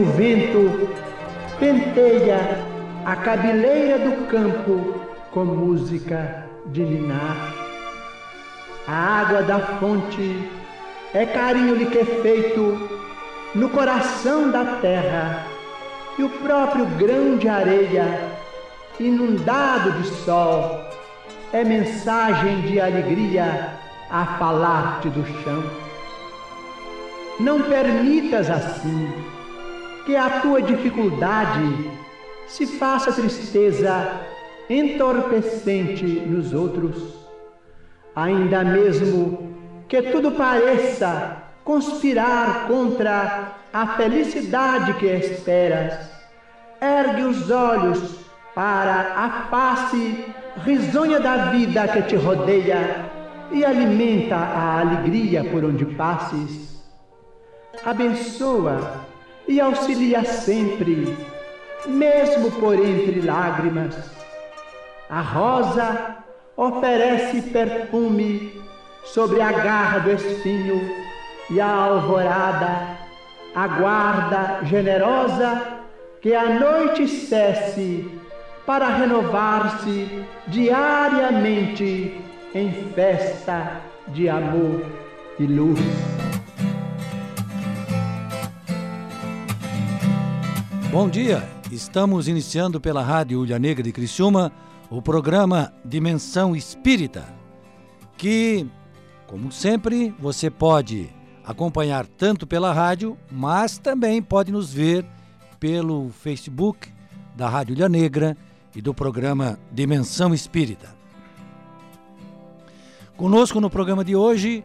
o vento penteia a cabeleira do campo com música de ninar. A água da fonte é carinho liquefeito no coração da terra e o próprio grão de areia, inundado de sol, é mensagem de alegria a falar-te do chão. Não permitas assim que a tua dificuldade se faça tristeza entorpecente nos outros, ainda mesmo que tudo pareça conspirar contra a felicidade que esperas. Ergue os olhos para a face risonha da vida que te rodeia e alimenta a alegria por onde passes. Abençoa e auxilia sempre, mesmo por entre lágrimas. A rosa oferece perfume sobre a garra do espinho e a alvorada aguarda generosa que a noite cesse para renovar-se diariamente em festa de amor e luz. Bom dia, estamos iniciando pela Rádio Ulha Negra de Criciúma o programa Dimensão Espírita, que, como sempre, você pode acompanhar tanto pela rádio, mas também pode nos ver pelo Facebook da Rádio Ilha Negra e do programa Dimensão Espírita. Conosco no programa de hoje,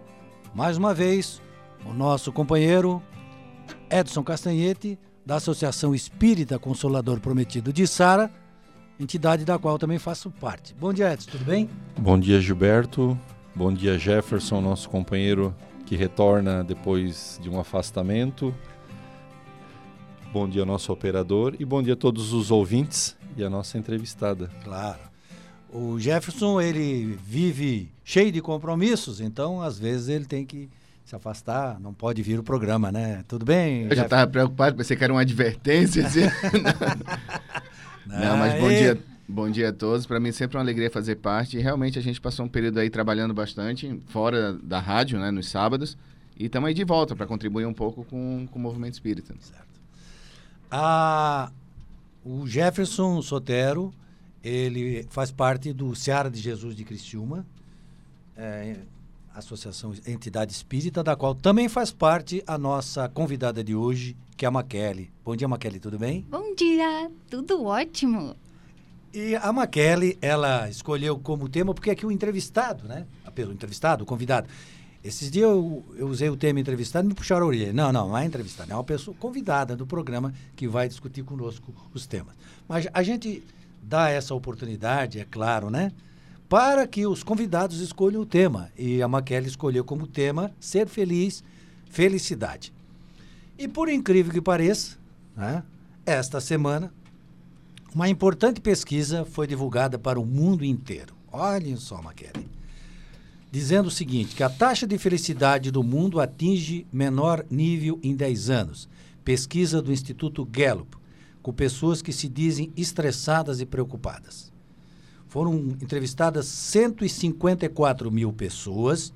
mais uma vez, o nosso companheiro Edson Castanhete, da Associação Espírita Consolador Prometido de Sara, entidade da qual também faço parte. Bom dia, Edson, tudo bem? Bom dia, Gilberto. Bom dia, Jefferson, nosso companheiro que retorna depois de um afastamento. Bom dia, nosso operador, e bom dia a todos os ouvintes e a nossa entrevistada. Claro. O Jefferson, ele vive cheio de compromissos, então às vezes ele tem que se afastar, não pode vir o programa, né? Tudo bem? Eu já estava preocupado, pensei que era uma advertência. Assim. não, não, mas bom dia, bom dia a todos. Para mim sempre uma alegria fazer parte. E realmente a gente passou um período aí trabalhando bastante, fora da rádio, né, nos sábados. E estamos aí de volta para contribuir um pouco com, com o movimento espírita. Certo. Ah, o Jefferson Sotero, ele faz parte do Seara de Jesus de Criciúma, é, associação, entidade espírita, da qual também faz parte a nossa convidada de hoje, que é a Maquele. Bom dia, Maquele, tudo bem? Bom dia, tudo ótimo. E a Maquele, ela escolheu como tema, porque aqui o entrevistado, né? Pelo entrevistado, o convidado, esses dias eu, eu, usei o tema entrevistado e me puxaram a orelha. Não, não, não é entrevistado, é uma pessoa convidada do programa que vai discutir conosco os temas. Mas a gente dá essa oportunidade, é claro, né? Para que os convidados escolham o tema. E a Maquele escolheu como tema ser feliz, felicidade. E por incrível que pareça, né, esta semana, uma importante pesquisa foi divulgada para o mundo inteiro. Olhem só, Maquele dizendo o seguinte, que a taxa de felicidade do mundo atinge menor nível em 10 anos. Pesquisa do Instituto Gallup, com pessoas que se dizem estressadas e preocupadas. Foram entrevistadas 154 mil pessoas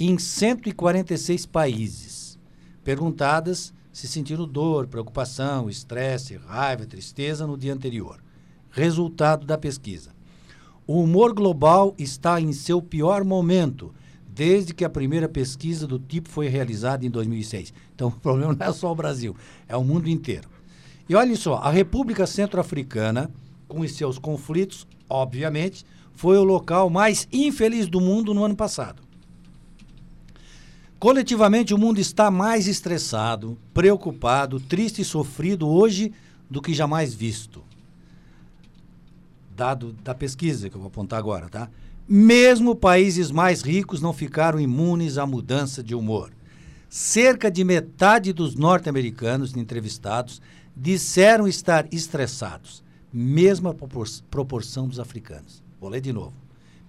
em 146 países, perguntadas se sentiram dor, preocupação, estresse, raiva, tristeza no dia anterior. Resultado da pesquisa. O humor global está em seu pior momento, desde que a primeira pesquisa do tipo foi realizada em 2006. Então, o problema não é só o Brasil, é o mundo inteiro. E olhem só, a República Centro-Africana, com os seus conflitos, obviamente, foi o local mais infeliz do mundo no ano passado. Coletivamente, o mundo está mais estressado, preocupado, triste e sofrido hoje do que jamais visto dado da pesquisa que eu vou apontar agora, tá? Mesmo países mais ricos não ficaram imunes à mudança de humor. Cerca de metade dos norte-americanos entrevistados disseram estar estressados, mesma proporção dos africanos. Vou ler de novo.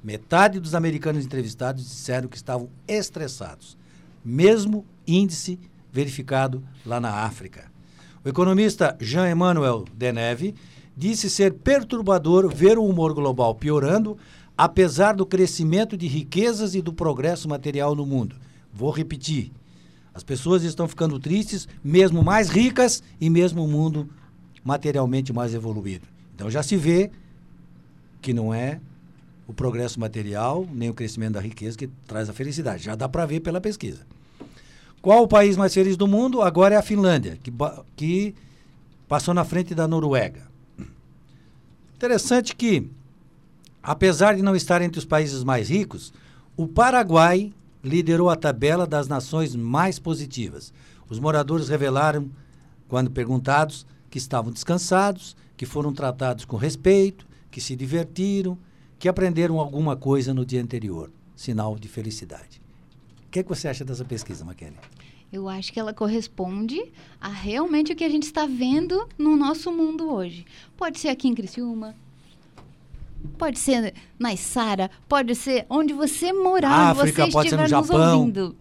Metade dos americanos entrevistados disseram que estavam estressados, mesmo índice verificado lá na África. O economista Jean-Emmanuel Deneve disse ser perturbador ver o humor global piorando, apesar do crescimento de riquezas e do progresso material no mundo. Vou repetir. As pessoas estão ficando tristes, mesmo mais ricas e mesmo o mundo materialmente mais evoluído. Então já se vê que não é o progresso material nem o crescimento da riqueza que traz a felicidade. Já dá para ver pela pesquisa. Qual o país mais feliz do mundo? Agora é a Finlândia, que, que passou na frente da Noruega. Interessante que, apesar de não estar entre os países mais ricos, o Paraguai liderou a tabela das nações mais positivas. Os moradores revelaram, quando perguntados, que estavam descansados, que foram tratados com respeito, que se divertiram, que aprenderam alguma coisa no dia anterior. Sinal de felicidade. O que, é que você acha dessa pesquisa, Maquele? Eu acho que ela corresponde a realmente o que a gente está vendo no nosso mundo hoje. Pode ser aqui em Criciúma, pode ser na Isara, pode ser onde você morar, onde África, você pode ser no estiver nos Japão. ouvindo.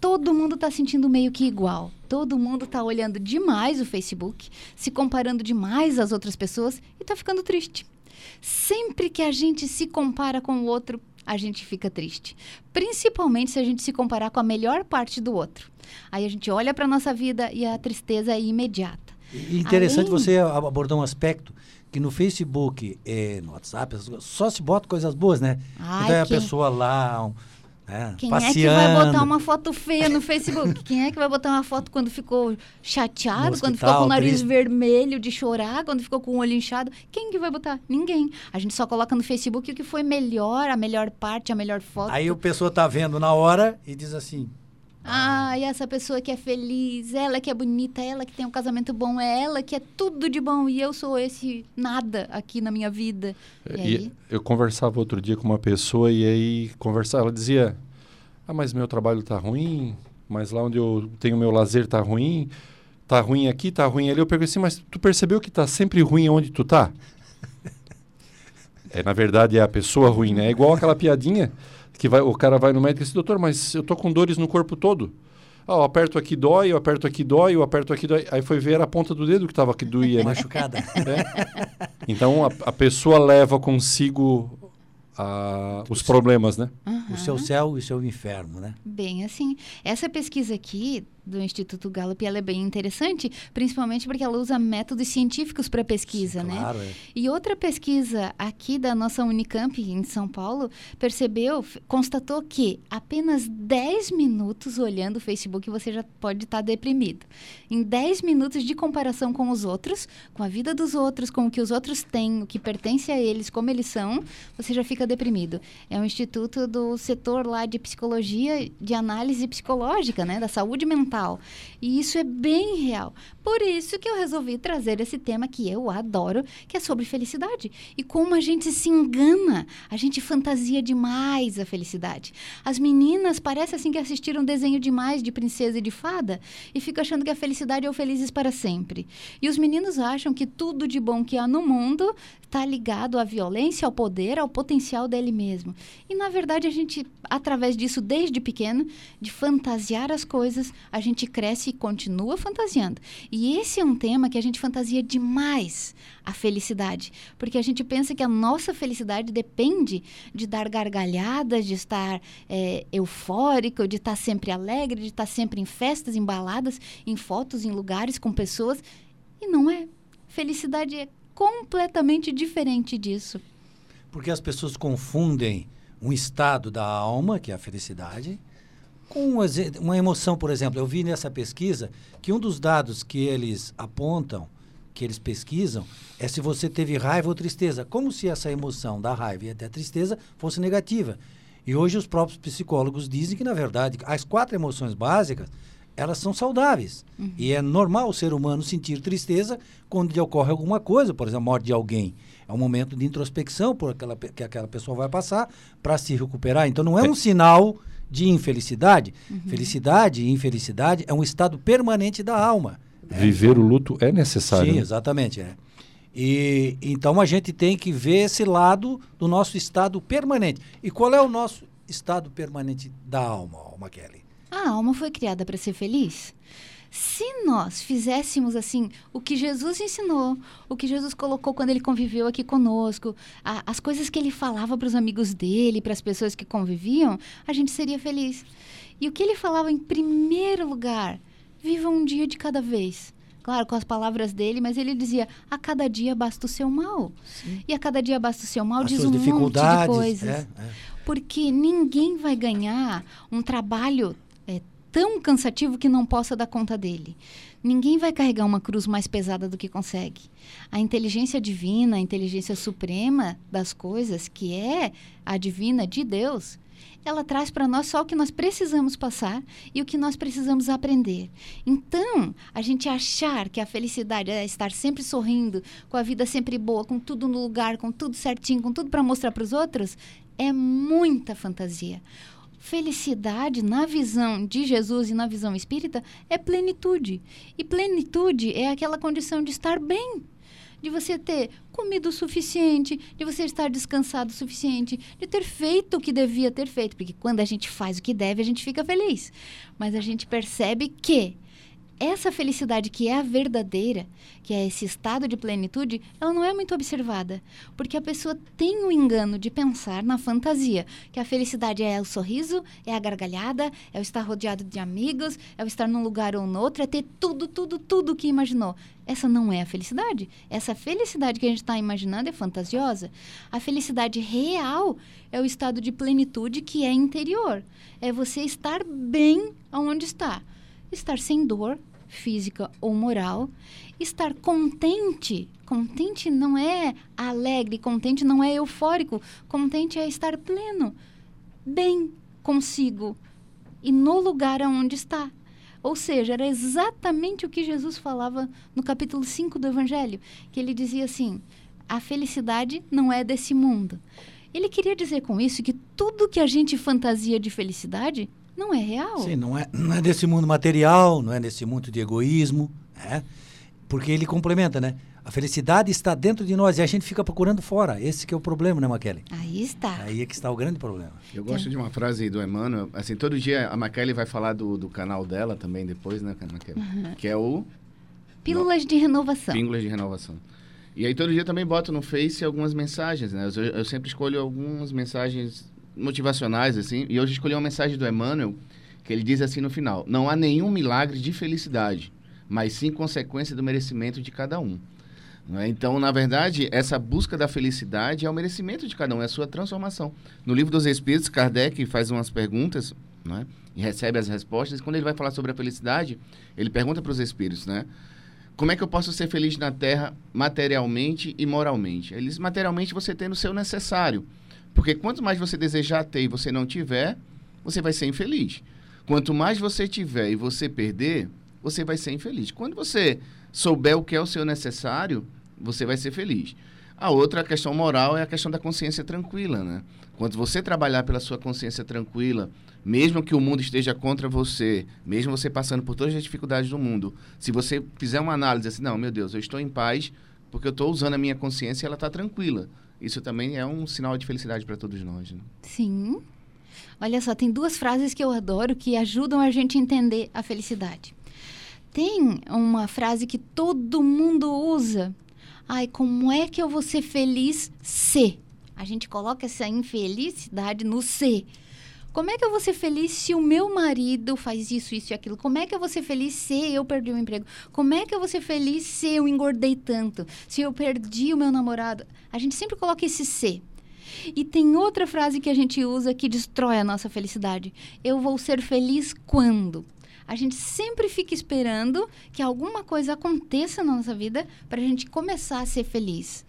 Todo mundo está sentindo meio que igual. Todo mundo está olhando demais o Facebook, se comparando demais às outras pessoas e está ficando triste. Sempre que a gente se compara com o outro, a gente fica triste. Principalmente se a gente se comparar com a melhor parte do outro. Aí a gente olha para nossa vida e a tristeza é imediata. E interessante Além- você ab- abordar um aspecto que no Facebook, eh, no WhatsApp, só se bota coisas boas, né? Ai, então é a pessoa lá, um, né, Quem passeando. é que vai botar uma foto feia no Facebook? Quem é que vai botar uma foto quando ficou chateado, quando ficou com o nariz triste. vermelho de chorar, quando ficou com o olho inchado? Quem que vai botar? Ninguém. A gente só coloca no Facebook o que foi melhor, a melhor parte, a melhor foto. Aí a pessoa tá vendo na hora e diz assim, Ah, e essa pessoa que é feliz, ela que é bonita, ela que tem um casamento bom, é ela que é tudo de bom e eu sou esse nada aqui na minha vida. E, E aí? eu conversava outro dia com uma pessoa e aí conversava, ela dizia: "Ah, mas meu trabalho tá ruim, mas lá onde eu tenho meu lazer tá ruim, tá ruim aqui, tá ruim ali". Eu perguntei assim: "Mas tu percebeu que tá sempre ruim onde tu tá?" É, na verdade é a pessoa ruim, né? É igual aquela piadinha que vai, o cara vai no médico e diz: "Doutor, mas eu tô com dores no corpo todo". Ah, eu aperto aqui dói, eu aperto aqui dói, eu aperto aqui dói. Aí foi ver a ponta do dedo que tava que doía, né? machucada. Então a, a pessoa leva consigo a- os problemas, né? o seu céu e o seu inferno, né? Bem assim. Essa pesquisa aqui do Instituto Gallup, ela é bem interessante, principalmente porque ela usa métodos científicos para pesquisa, né? Claro, é. E outra pesquisa aqui da nossa Unicamp, em São Paulo, percebeu, constatou que apenas 10 minutos olhando o Facebook você já pode estar deprimido. Em 10 minutos de comparação com os outros, com a vida dos outros, com o que os outros têm, o que pertence a eles, como eles são, você já fica deprimido. É um instituto do setor lá de psicologia, de análise psicológica, né, da saúde mental. E isso é bem real. Por isso que eu resolvi trazer esse tema que eu adoro, que é sobre felicidade. E como a gente se engana, a gente fantasia demais a felicidade. As meninas parecem assim que assistiram desenho demais de princesa e de fada e ficam achando que a felicidade é o felizes para sempre. E os meninos acham que tudo de bom que há no mundo está ligado à violência, ao poder, ao potencial dele mesmo. E na verdade a gente, através disso desde pequeno, de fantasiar as coisas, a gente cresce e continua fantasiando. E esse é um tema que a gente fantasia demais a felicidade, porque a gente pensa que a nossa felicidade depende de dar gargalhadas, de estar é, eufórico, de estar sempre alegre, de estar sempre em festas, em baladas, em fotos, em lugares com pessoas. E não é. Felicidade é completamente diferente disso. Porque as pessoas confundem um estado da alma, que é a felicidade, com uma emoção, por exemplo. Eu vi nessa pesquisa que um dos dados que eles apontam, que eles pesquisam, é se você teve raiva ou tristeza. Como se essa emoção da raiva e até tristeza fosse negativa. E hoje os próprios psicólogos dizem que, na verdade, as quatro emoções básicas, elas são saudáveis. E é normal o ser humano sentir tristeza quando lhe ocorre alguma coisa, por exemplo, a morte de alguém. É um momento de introspecção por aquela, que aquela pessoa vai passar para se recuperar. Então não é um sinal de infelicidade. Felicidade e infelicidade é um estado permanente da alma. Viver o luto é necessário. Sim, né? exatamente. É. E então a gente tem que ver esse lado do nosso estado permanente. E qual é o nosso estado permanente da alma, Alma Kelly? A alma foi criada para ser feliz. Se nós fizéssemos assim o que Jesus ensinou, o que Jesus colocou quando ele conviveu aqui conosco, a, as coisas que ele falava para os amigos dele, para as pessoas que conviviam, a gente seria feliz. E o que ele falava em primeiro lugar? Viva um dia de cada vez. Claro, com as palavras dele, mas ele dizia: a cada dia basta o seu mal. Sim. E a cada dia basta o seu mal as diz um monte de coisas. É, é. Porque ninguém vai ganhar um trabalho tão cansativo que não possa dar conta dele. Ninguém vai carregar uma cruz mais pesada do que consegue. A inteligência divina, a inteligência suprema das coisas, que é a divina de Deus, ela traz para nós só o que nós precisamos passar e o que nós precisamos aprender. Então, a gente achar que a felicidade é estar sempre sorrindo, com a vida sempre boa, com tudo no lugar, com tudo certinho, com tudo para mostrar para os outros, é muita fantasia. Felicidade, na visão de Jesus e na visão espírita, é plenitude. E plenitude é aquela condição de estar bem, de você ter comido o suficiente, de você estar descansado o suficiente, de ter feito o que devia ter feito. Porque quando a gente faz o que deve, a gente fica feliz. Mas a gente percebe que essa felicidade que é a verdadeira, que é esse estado de plenitude, ela não é muito observada, porque a pessoa tem o engano de pensar na fantasia, que a felicidade é o sorriso, é a gargalhada, é o estar rodeado de amigos, é o estar num lugar ou no outro, é ter tudo, tudo, tudo que imaginou. Essa não é a felicidade. Essa felicidade que a gente está imaginando é fantasiosa. A felicidade real é o estado de plenitude que é interior. É você estar bem aonde está. Estar sem dor, física ou moral, estar contente. Contente não é alegre, contente não é eufórico, contente é estar pleno, bem consigo e no lugar aonde está. Ou seja, era exatamente o que Jesus falava no capítulo 5 do Evangelho, que ele dizia assim: a felicidade não é desse mundo. Ele queria dizer com isso que tudo que a gente fantasia de felicidade não é real. Sim, não é, não é desse mundo material, não é desse mundo de egoísmo, né? Porque ele complementa, né? A felicidade está dentro de nós e a gente fica procurando fora. Esse que é o problema, né, Maquele? Aí está. Aí é que está o grande problema. Eu gosto de uma frase do Emmanuel. Assim, todo dia a Maquele vai falar do, do canal dela também depois, né, Maquele? Uhum. Que é o... Pílulas no... de Renovação. Pílulas de Renovação. E aí todo dia também boto no Face algumas mensagens, né? Eu, eu sempre escolho algumas mensagens motivacionais, assim, e hoje escolhi uma mensagem do Emmanuel, que ele diz assim no final: Não há nenhum milagre de felicidade, mas sim consequência do merecimento de cada um. É? Então, na verdade, essa busca da felicidade é o merecimento de cada um, é a sua transformação. No livro dos Espíritos, Kardec faz umas perguntas é? e recebe as respostas. E quando ele vai falar sobre a felicidade, ele pergunta para os Espíritos, né? Como é que eu posso ser feliz na Terra materialmente e moralmente? Ele diz, materialmente você tem o seu necessário. Porque quanto mais você desejar ter e você não tiver, você vai ser infeliz. Quanto mais você tiver e você perder, você vai ser infeliz. Quando você souber o que é o seu necessário, você vai ser feliz. A outra questão moral é a questão da consciência tranquila, né? Quando você trabalhar pela sua consciência tranquila, mesmo que o mundo esteja contra você, mesmo você passando por todas as dificuldades do mundo, se você fizer uma análise assim, não, meu Deus, eu estou em paz porque eu estou usando a minha consciência e ela está tranquila. Isso também é um sinal de felicidade para todos nós. Né? Sim. Olha só, tem duas frases que eu adoro que ajudam a gente a entender a felicidade. Tem uma frase que todo mundo usa. Ai, como é que eu vou ser feliz se? A gente coloca essa infelicidade no ser. Como é que eu vou ser feliz se o meu marido faz isso, isso e aquilo? Como é que eu vou ser feliz se eu perdi o emprego? Como é que eu vou ser feliz se eu engordei tanto? Se eu perdi o meu namorado? A gente sempre coloca esse se. E tem outra frase que a gente usa que destrói a nossa felicidade. Eu vou ser feliz quando? A gente sempre fica esperando que alguma coisa aconteça na nossa vida para a gente começar a ser feliz.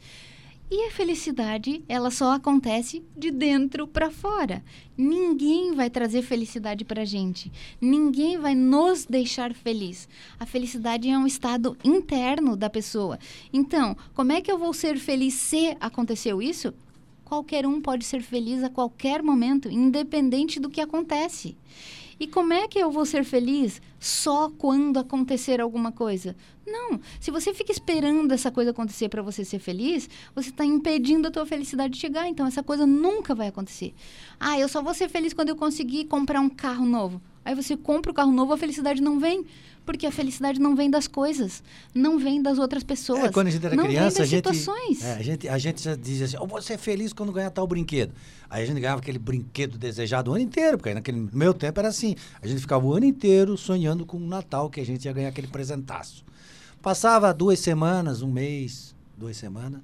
E a felicidade, ela só acontece de dentro para fora. Ninguém vai trazer felicidade para gente. Ninguém vai nos deixar feliz. A felicidade é um estado interno da pessoa. Então, como é que eu vou ser feliz se aconteceu isso? Qualquer um pode ser feliz a qualquer momento, independente do que acontece. E como é que eu vou ser feliz só quando acontecer alguma coisa? Não. Se você fica esperando essa coisa acontecer para você ser feliz, você está impedindo a tua felicidade de chegar. Então essa coisa nunca vai acontecer. Ah, eu só vou ser feliz quando eu conseguir comprar um carro novo. Aí você compra o carro novo, a felicidade não vem, Porque a felicidade não vem das coisas, não vem das outras pessoas. É, quando a gente era não criança, vem a gente, situações. é, a gente. A gente já dizia assim: oh, você é feliz quando ganhar tal brinquedo. Aí a gente ganhava aquele brinquedo desejado o ano inteiro, porque naquele no meu tempo era assim. A gente ficava o ano inteiro sonhando com o Natal, que a gente ia ganhar aquele presentaço. Passava duas semanas, um mês, duas semanas.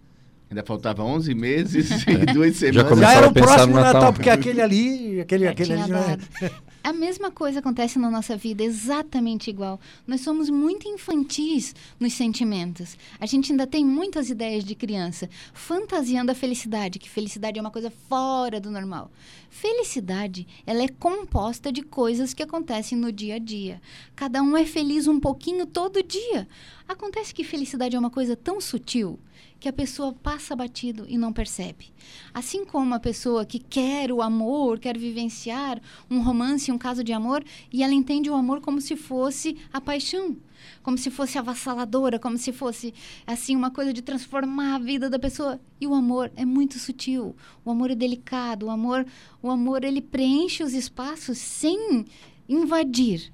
Ainda faltava 11 meses e duas Já semanas. começava Já era a o pensar próximo no Natal, Natal. porque aquele ali, aquele, Já aquele ali. não é- dado. A mesma coisa acontece na nossa vida, exatamente igual. Nós somos muito infantis nos sentimentos. A gente ainda tem muitas ideias de criança, fantasiando a felicidade, que felicidade é uma coisa fora do normal. Felicidade, ela é composta de coisas que acontecem no dia a dia. Cada um é feliz um pouquinho todo dia. Acontece que felicidade é uma coisa tão sutil que a pessoa passa batido e não percebe. Assim como a pessoa que quer o amor, quer vivenciar um romance, um caso de amor, e ela entende o amor como se fosse a paixão, como se fosse avassaladora, como se fosse assim uma coisa de transformar a vida da pessoa. E o amor é muito sutil, o amor é delicado, o amor, o amor ele preenche os espaços sem invadir.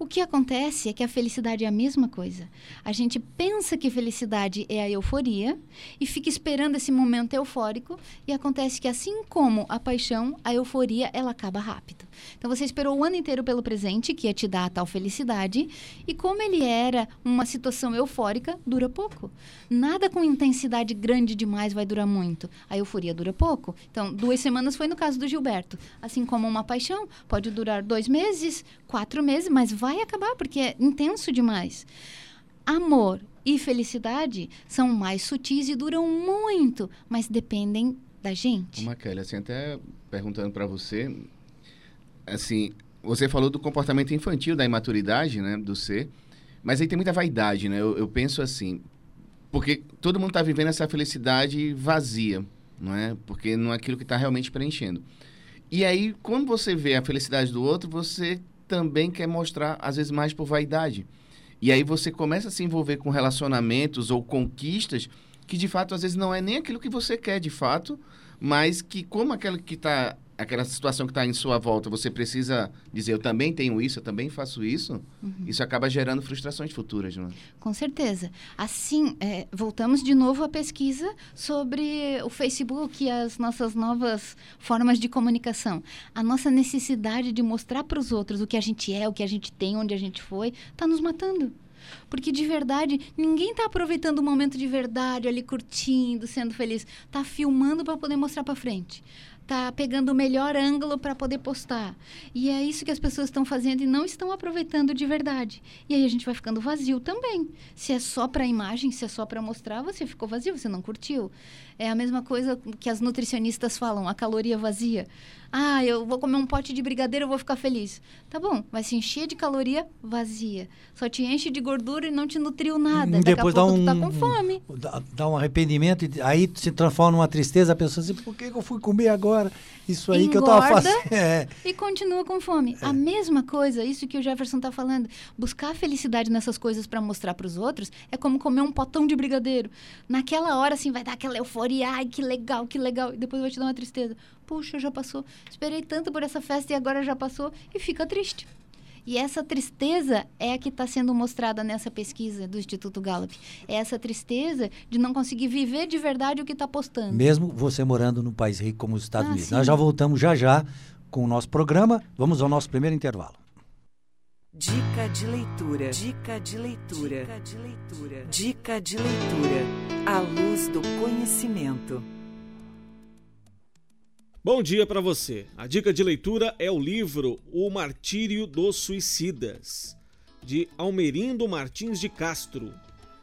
O que acontece é que a felicidade é a mesma coisa. A gente pensa que felicidade é a euforia e fica esperando esse momento eufórico e acontece que assim como a paixão, a euforia ela acaba rápido. Então você esperou o ano inteiro pelo presente que ia te dar a tal felicidade e como ele era uma situação eufórica, dura pouco. Nada com intensidade grande demais vai durar muito. A euforia dura pouco. Então duas semanas foi no caso do Gilberto. Assim como uma paixão pode durar dois meses, quatro meses, mas vai acabar porque é intenso demais. Amor e felicidade são mais sutis e duram muito, mas dependem da gente. Kelly, assim, até perguntando para você, assim, você falou do comportamento infantil, da imaturidade, né, do ser, mas aí tem muita vaidade, né? Eu, eu penso assim, porque todo mundo está vivendo essa felicidade vazia, não é? Porque não é aquilo que está realmente preenchendo. E aí, quando você vê a felicidade do outro, você também quer mostrar, às vezes, mais por vaidade. E aí você começa a se envolver com relacionamentos ou conquistas que, de fato, às vezes não é nem aquilo que você quer, de fato, mas que como aquela que está aquela situação que está em sua volta, você precisa dizer eu também tenho isso, eu também faço isso, isso acaba gerando frustrações futuras, não é? Com certeza. Assim, é, voltamos de novo à pesquisa sobre o Facebook e as nossas novas formas de comunicação. A nossa necessidade de mostrar para os outros o que a gente é, o que a gente tem, onde a gente foi, está nos matando. Porque de verdade, ninguém está aproveitando o momento de verdade, ali curtindo, sendo feliz. Está filmando para poder mostrar para frente. Tá pegando o melhor ângulo para poder postar. E é isso que as pessoas estão fazendo e não estão aproveitando de verdade. E aí a gente vai ficando vazio também. Se é só para imagem, se é só para mostrar, você ficou vazio, você não curtiu. É a mesma coisa que as nutricionistas falam, a caloria vazia. Ah, eu vou comer um pote de brigadeiro, eu vou ficar feliz. Tá bom, vai se encher de caloria vazia. Só te enche de gordura e não te nutriu nada. E Daqui depois dá tá um- com fome. Dá, dá um arrependimento, e aí se transforma numa tristeza, a pessoa assim, por que eu fui comer agora? Isso aí que eu tava Engorda. fazendo. É. E continua com fome. A mesma coisa, isso que o Jefferson está falando. Buscar felicidade nessas coisas para mostrar para os outros é como comer um potão de brigadeiro. Naquela hora, assim, vai dar aquela euforia. Ai, que legal, que legal. E depois vai te dar uma tristeza. Puxa, já passou. Esperei tanto por essa festa e agora já passou. E fica triste. E essa tristeza é a que está sendo mostrada nessa pesquisa do Instituto Gallup. É essa tristeza de não conseguir viver de verdade o que está postando. Mesmo você morando num país rico como os Estados Ah, Unidos. sim. Nós já voltamos já já com o nosso programa. Vamos ao nosso primeiro intervalo. Dica de leitura. Dica de leitura. Dica de leitura. Dica de leitura. À luz do conhecimento. Bom dia para você. A dica de leitura é o livro O Martírio dos Suicidas, de Almerindo Martins de Castro.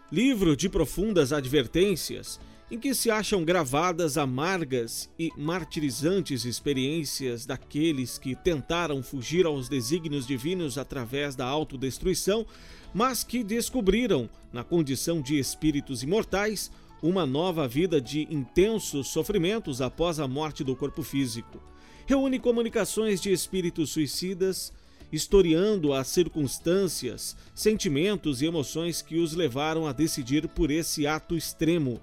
Livro de profundas advertências em que se acham gravadas amargas e martirizantes experiências daqueles que tentaram fugir aos desígnios divinos através da autodestruição, mas que descobriram, na condição de espíritos imortais, uma nova vida de intensos sofrimentos após a morte do corpo físico. Reúne comunicações de espíritos suicidas, historiando as circunstâncias, sentimentos e emoções que os levaram a decidir por esse ato extremo,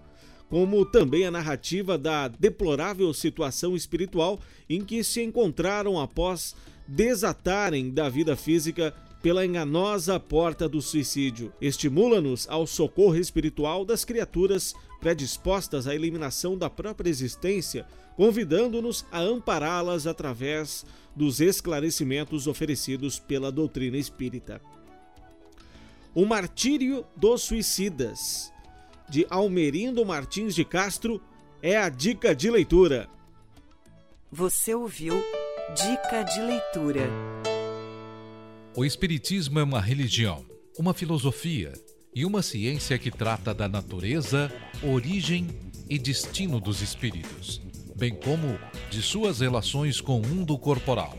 como também a narrativa da deplorável situação espiritual em que se encontraram após desatarem da vida física pela enganosa porta do suicídio. Estimula-nos ao socorro espiritual das criaturas predispostas à eliminação da própria existência, convidando-nos a ampará-las através dos esclarecimentos oferecidos pela doutrina espírita. O Martírio dos Suicidas, de Almerindo Martins de Castro, é a dica de leitura. Você ouviu Dica de Leitura. O Espiritismo é uma religião, uma filosofia e uma ciência que trata da natureza, origem e destino dos espíritos, bem como de suas relações com o mundo corporal.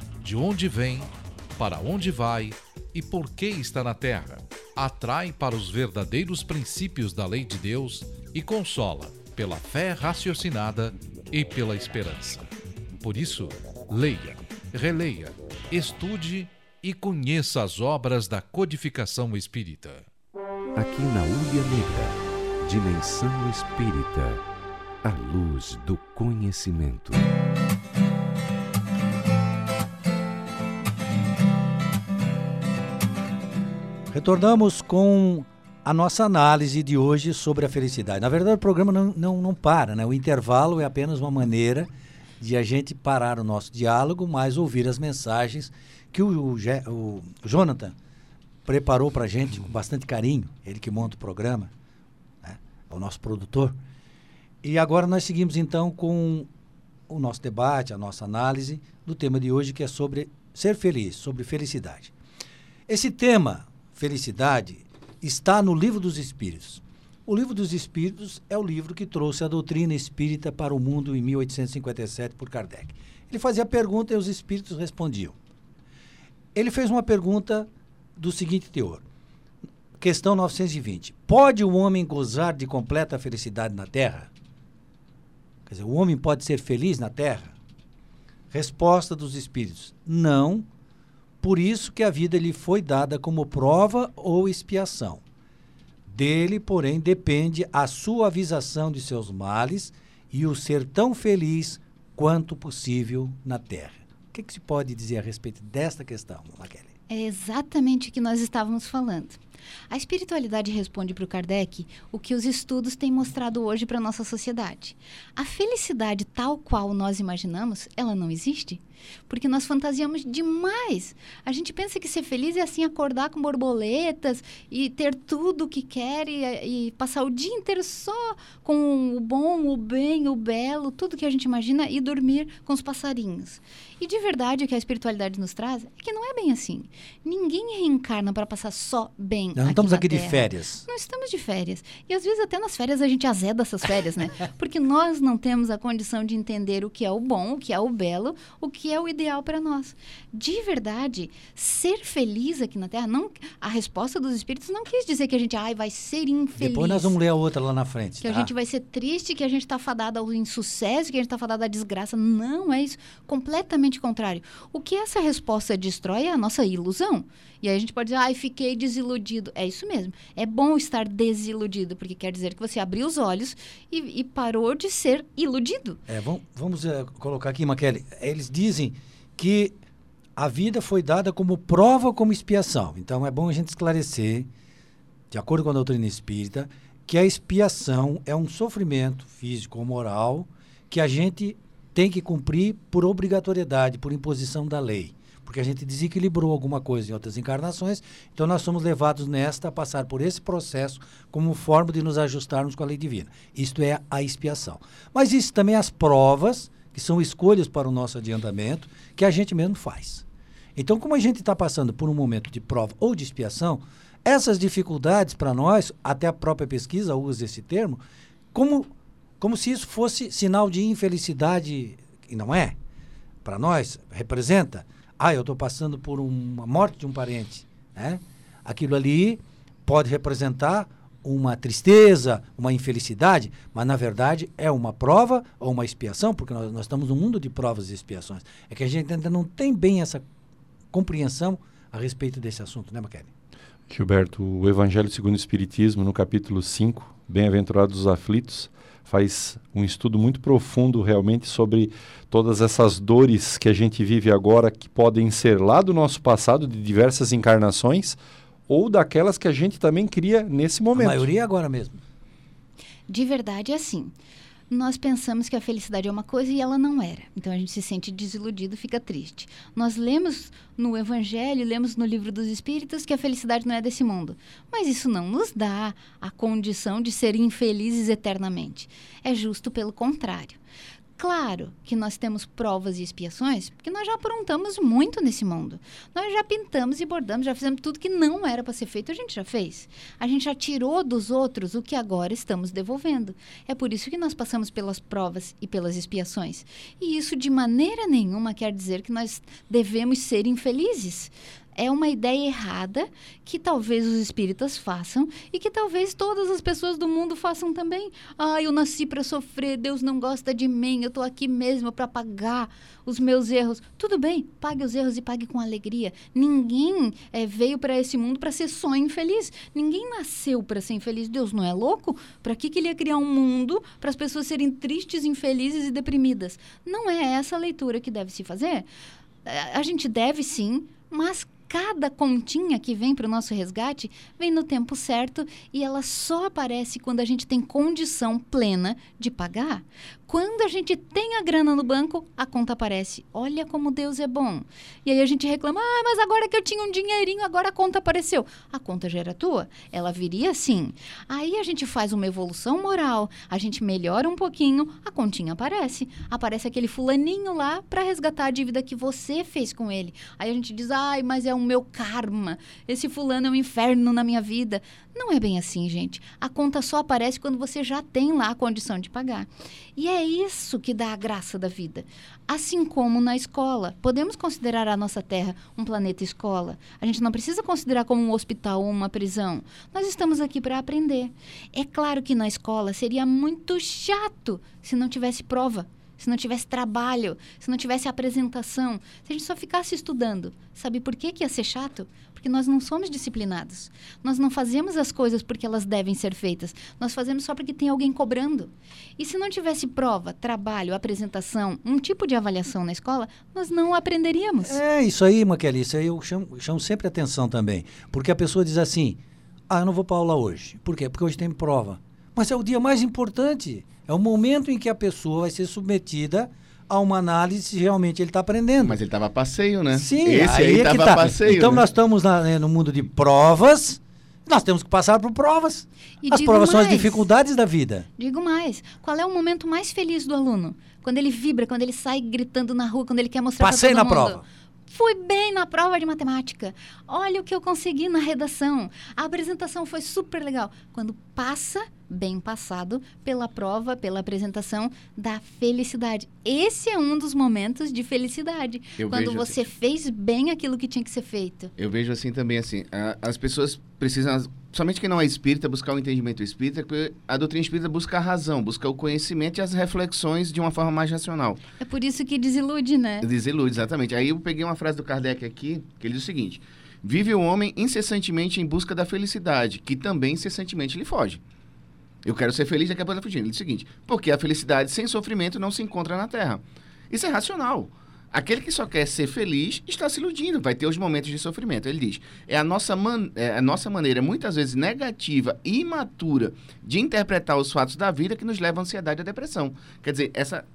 de onde vem, para onde vai e por que está na terra. Atrai para os verdadeiros princípios da lei de Deus e consola pela fé raciocinada e pela esperança. Por isso, leia, releia, estude e conheça as obras da codificação espírita. Aqui na Ulha Negra, Dimensão Espírita, a luz do conhecimento. Retornamos com a nossa análise de hoje sobre a felicidade. Na verdade, o programa não, não, não para, né? O intervalo é apenas uma maneira de a gente parar o nosso diálogo, mas ouvir as mensagens que o, o, o Jonathan preparou para a gente com bastante carinho, ele que monta o programa, né? é o nosso produtor. E agora nós seguimos então com o nosso debate, a nossa análise do tema de hoje, que é sobre ser feliz, sobre felicidade. Esse tema felicidade está no Livro dos Espíritos. O Livro dos Espíritos é o livro que trouxe a doutrina espírita para o mundo em 1857 por Kardec. Ele fazia pergunta e os espíritos respondiam. Ele fez uma pergunta do seguinte teor. Questão 920. Pode o homem gozar de completa felicidade na Terra? Quer dizer, o homem pode ser feliz na Terra? Resposta dos espíritos: Não, por isso que a vida lhe foi dada como prova ou expiação. Dele, porém, depende a suavização de seus males e o ser tão feliz quanto possível na terra. O que, que se pode dizer a respeito desta questão, Maquele? É exatamente o que nós estávamos falando. A espiritualidade responde para o Kardec o que os estudos têm mostrado hoje para a nossa sociedade. A felicidade tal qual nós imaginamos, ela não existe. Porque nós fantasiamos demais. A gente pensa que ser feliz é assim acordar com borboletas e ter tudo o que quer e, e, passar o dia inteiro só com o bom, o bem, o belo, tudo que a gente imagina e dormir com os passarinhos. E de verdade o que a espiritualidade nos traz é que não é bem assim. Ninguém reencarna para passar só bem. Nós não aqui estamos aqui terra. de férias. Não estamos de férias. E às vezes até nas férias a gente azeda essas férias, né? Porque nós não temos a condição de entender o que é o bom, o que é o belo, o que é o ideal para nós. De verdade, ser feliz aqui na Terra, não, a resposta dos espíritos não quis dizer que a gente ai, vai ser infeliz. Depois nós vamos ler a outra lá na frente. Que tá? a gente vai ser triste, que a gente está fadado ao insucesso, que a gente está fadado à desgraça. Não é isso. Completamente contrário. O que essa resposta destrói é a nossa ilusão. E aí a gente pode dizer, ai, fiquei desiludido. É isso mesmo. É bom estar desiludido, porque quer dizer que você abriu os olhos e, e parou de ser iludido. É, vamos, vamos uh, colocar aqui, Maquele. Eles dizem que a vida foi dada como prova como expiação. Então é bom a gente esclarecer, de acordo com a doutrina espírita, que a expiação é um sofrimento físico ou moral que a gente tem que cumprir por obrigatoriedade, por imposição da lei porque a gente desequilibrou alguma coisa em outras encarnações, então nós somos levados nesta a passar por esse processo como forma de nos ajustarmos com a lei divina. Isto é a expiação. Mas isso também as provas, que são escolhas para o nosso adiantamento, que a gente mesmo faz. Então, como a gente está passando por um momento de prova ou de expiação, essas dificuldades para nós, até a própria pesquisa usa esse termo, como, como se isso fosse sinal de infelicidade, e não é. Para nós, representa ah, eu estou passando por uma morte de um parente, né? aquilo ali pode representar uma tristeza, uma infelicidade, mas na verdade é uma prova ou uma expiação, porque nós, nós estamos num mundo de provas e expiações. É que a gente ainda não tem bem essa compreensão a respeito desse assunto, né, Maquele? Gilberto, o Evangelho segundo o Espiritismo, no capítulo 5, Bem-aventurados os aflitos, faz um estudo muito profundo realmente sobre todas essas dores que a gente vive agora, que podem ser lá do nosso passado, de diversas encarnações, ou daquelas que a gente também cria nesse momento. A maioria agora mesmo. De verdade é assim. Nós pensamos que a felicidade é uma coisa e ela não era. Então a gente se sente desiludido, fica triste. Nós lemos no Evangelho, lemos no livro dos Espíritos que a felicidade não é desse mundo. Mas isso não nos dá a condição de ser infelizes eternamente. É justo pelo contrário. Claro que nós temos provas e expiações, porque nós já aprontamos muito nesse mundo. Nós já pintamos e bordamos, já fizemos tudo que não era para ser feito, a gente já fez. A gente já tirou dos outros o que agora estamos devolvendo. É por isso que nós passamos pelas provas e pelas expiações. E isso de maneira nenhuma quer dizer que nós devemos ser infelizes é uma ideia errada que talvez os espíritas façam e que talvez todas as pessoas do mundo façam também. Ah, eu nasci para sofrer, Deus não gosta de mim, eu estou aqui mesmo para pagar os meus erros. Tudo bem, pague os erros e pague com alegria. Ninguém é, veio para esse mundo para ser só infeliz. Ninguém nasceu para ser infeliz. Deus não é louco? Para que, que ele ia criar um mundo para as pessoas serem tristes, infelizes e deprimidas? Não é essa a leitura que deve se fazer. A gente deve sim, mas cada continha que vem para o nosso resgate vem no tempo certo e ela só aparece quando a gente tem condição plena de pagar. Quando a gente tem a grana no banco, a conta aparece. Olha como Deus é bom. E aí a gente reclama: ah, mas agora que eu tinha um dinheirinho, agora a conta apareceu. A conta já era tua? Ela viria assim. Aí a gente faz uma evolução moral, a gente melhora um pouquinho, a continha aparece. Aparece aquele fulaninho lá para resgatar a dívida que você fez com ele. Aí a gente diz: ai, mas é o meu karma. Esse fulano é um inferno na minha vida. Não é bem assim, gente. A conta só aparece quando você já tem lá a condição de pagar. E é isso que dá a graça da vida. Assim como na escola. Podemos considerar a nossa Terra um planeta escola. A gente não precisa considerar como um hospital ou uma prisão. Nós estamos aqui para aprender. É claro que na escola seria muito chato se não tivesse prova se não tivesse trabalho, se não tivesse apresentação, se a gente só ficasse estudando. Sabe por que, que ia ser chato? Porque nós não somos disciplinados. Nós não fazemos as coisas porque elas devem ser feitas. Nós fazemos só porque tem alguém cobrando. E se não tivesse prova, trabalho, apresentação, um tipo de avaliação na escola, nós não aprenderíamos. É, isso aí, Maqueli, isso aí eu chamo, chamo sempre atenção também. Porque a pessoa diz assim: ah, eu não vou para aula hoje. Por quê? Porque hoje tem prova. Mas é o dia mais importante. É o momento em que a pessoa vai ser submetida a uma análise se realmente ele está aprendendo. Mas ele estava a passeio, né? Sim, Esse aí estava é tá. a passeio. Então né? nós estamos na, né, no mundo de provas. Nós temos que passar por provas. E As provas mais, são as dificuldades da vida. Digo mais. Qual é o momento mais feliz do aluno? Quando ele vibra, quando ele sai gritando na rua, quando ele quer mostrar Passei para todo na mundo. prova. Fui bem na prova de matemática. Olha o que eu consegui na redação. A apresentação foi super legal. Quando passa, bem passado, pela prova, pela apresentação da felicidade. Esse é um dos momentos de felicidade. Eu quando você assim. fez bem aquilo que tinha que ser feito. Eu vejo assim também, assim, a, as pessoas precisam somente quem não é espírita buscar o entendimento espírita, porque a doutrina espírita busca a razão, busca o conhecimento e as reflexões de uma forma mais racional. É por isso que desilude, né? Desilude, exatamente. Aí eu peguei uma frase do Kardec aqui, que ele diz o seguinte: Vive o homem incessantemente em busca da felicidade, que também incessantemente lhe foge. Eu quero ser feliz, daqui a pouco ele fugindo. Ele diz o seguinte: porque a felicidade sem sofrimento não se encontra na Terra. Isso é racional. Aquele que só quer ser feliz está se iludindo, vai ter os momentos de sofrimento. Ele diz: é a nossa, man é a nossa maneira, muitas vezes negativa e imatura, de interpretar os fatos da vida que nos leva à ansiedade e à depressão. Quer dizer, essa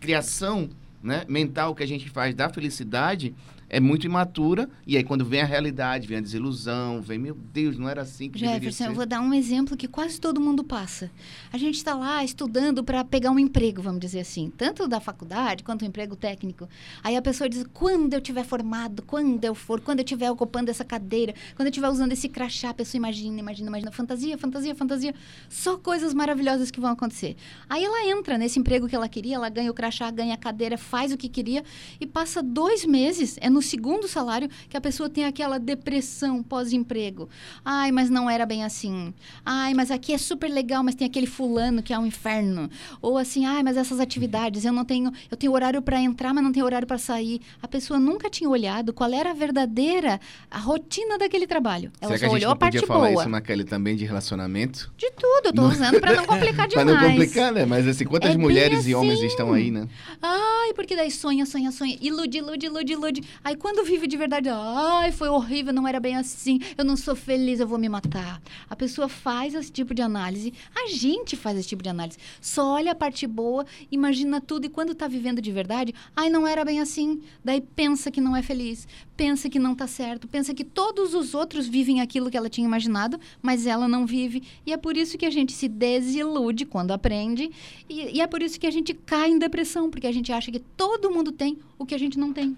criação né, mental que a gente faz da felicidade é muito imatura, e aí quando vem a realidade, vem a desilusão, vem, meu Deus, não era assim que Jefferson, eu vou dar um exemplo que quase todo mundo passa. A gente está lá estudando para pegar um emprego, vamos dizer assim, tanto da faculdade quanto um emprego técnico. Aí a pessoa diz, quando eu tiver formado, quando eu for, quando eu estiver ocupando essa cadeira, quando eu estiver usando esse crachá, a pessoa imagina, imagina, imagina, fantasia, fantasia, fantasia, só coisas maravilhosas que vão acontecer. Aí ela entra nesse emprego que ela queria, ela ganha o crachá, ganha a cadeira, faz o que queria, e passa dois meses, é no segundo salário que a pessoa tem aquela depressão pós-emprego. Ai, mas não era bem assim. Ai, mas aqui é super legal, mas tem aquele fulano que é um inferno. Ou assim, ai, mas essas atividades, eu não tenho, eu tenho horário para entrar, mas não tenho horário para sair. A pessoa nunca tinha olhado qual era a verdadeira a rotina daquele trabalho. Ela Será só olhou a parte boa. isso, Maquele, também de relacionamento? De tudo, eu tô usando para não complicar demais. não complicar, né? Mas assim, quantas É mulheres e homens assim. estão aí, né? Ai, porque daí sonha, sonha, sonha. Ilude, ilude, ilude, ilude. Aí quando vive de verdade, ai, foi horrível, não era bem assim. Eu não sou feliz, eu vou me matar. A pessoa faz esse tipo de análise. A gente faz esse tipo de análise. Só olha a parte boa, imagina tudo. E quando tá vivendo de verdade, ai, não era bem assim. Daí pensa que não é feliz. Pensa que não tá certo. Pensa que todos os outros vivem aquilo que ela tinha imaginado, mas ela não vive. E é por isso que a gente se desilude quando aprende. E, e é por isso que a gente cai em depressão, porque a gente acha que todo mundo tem o que a gente não tem.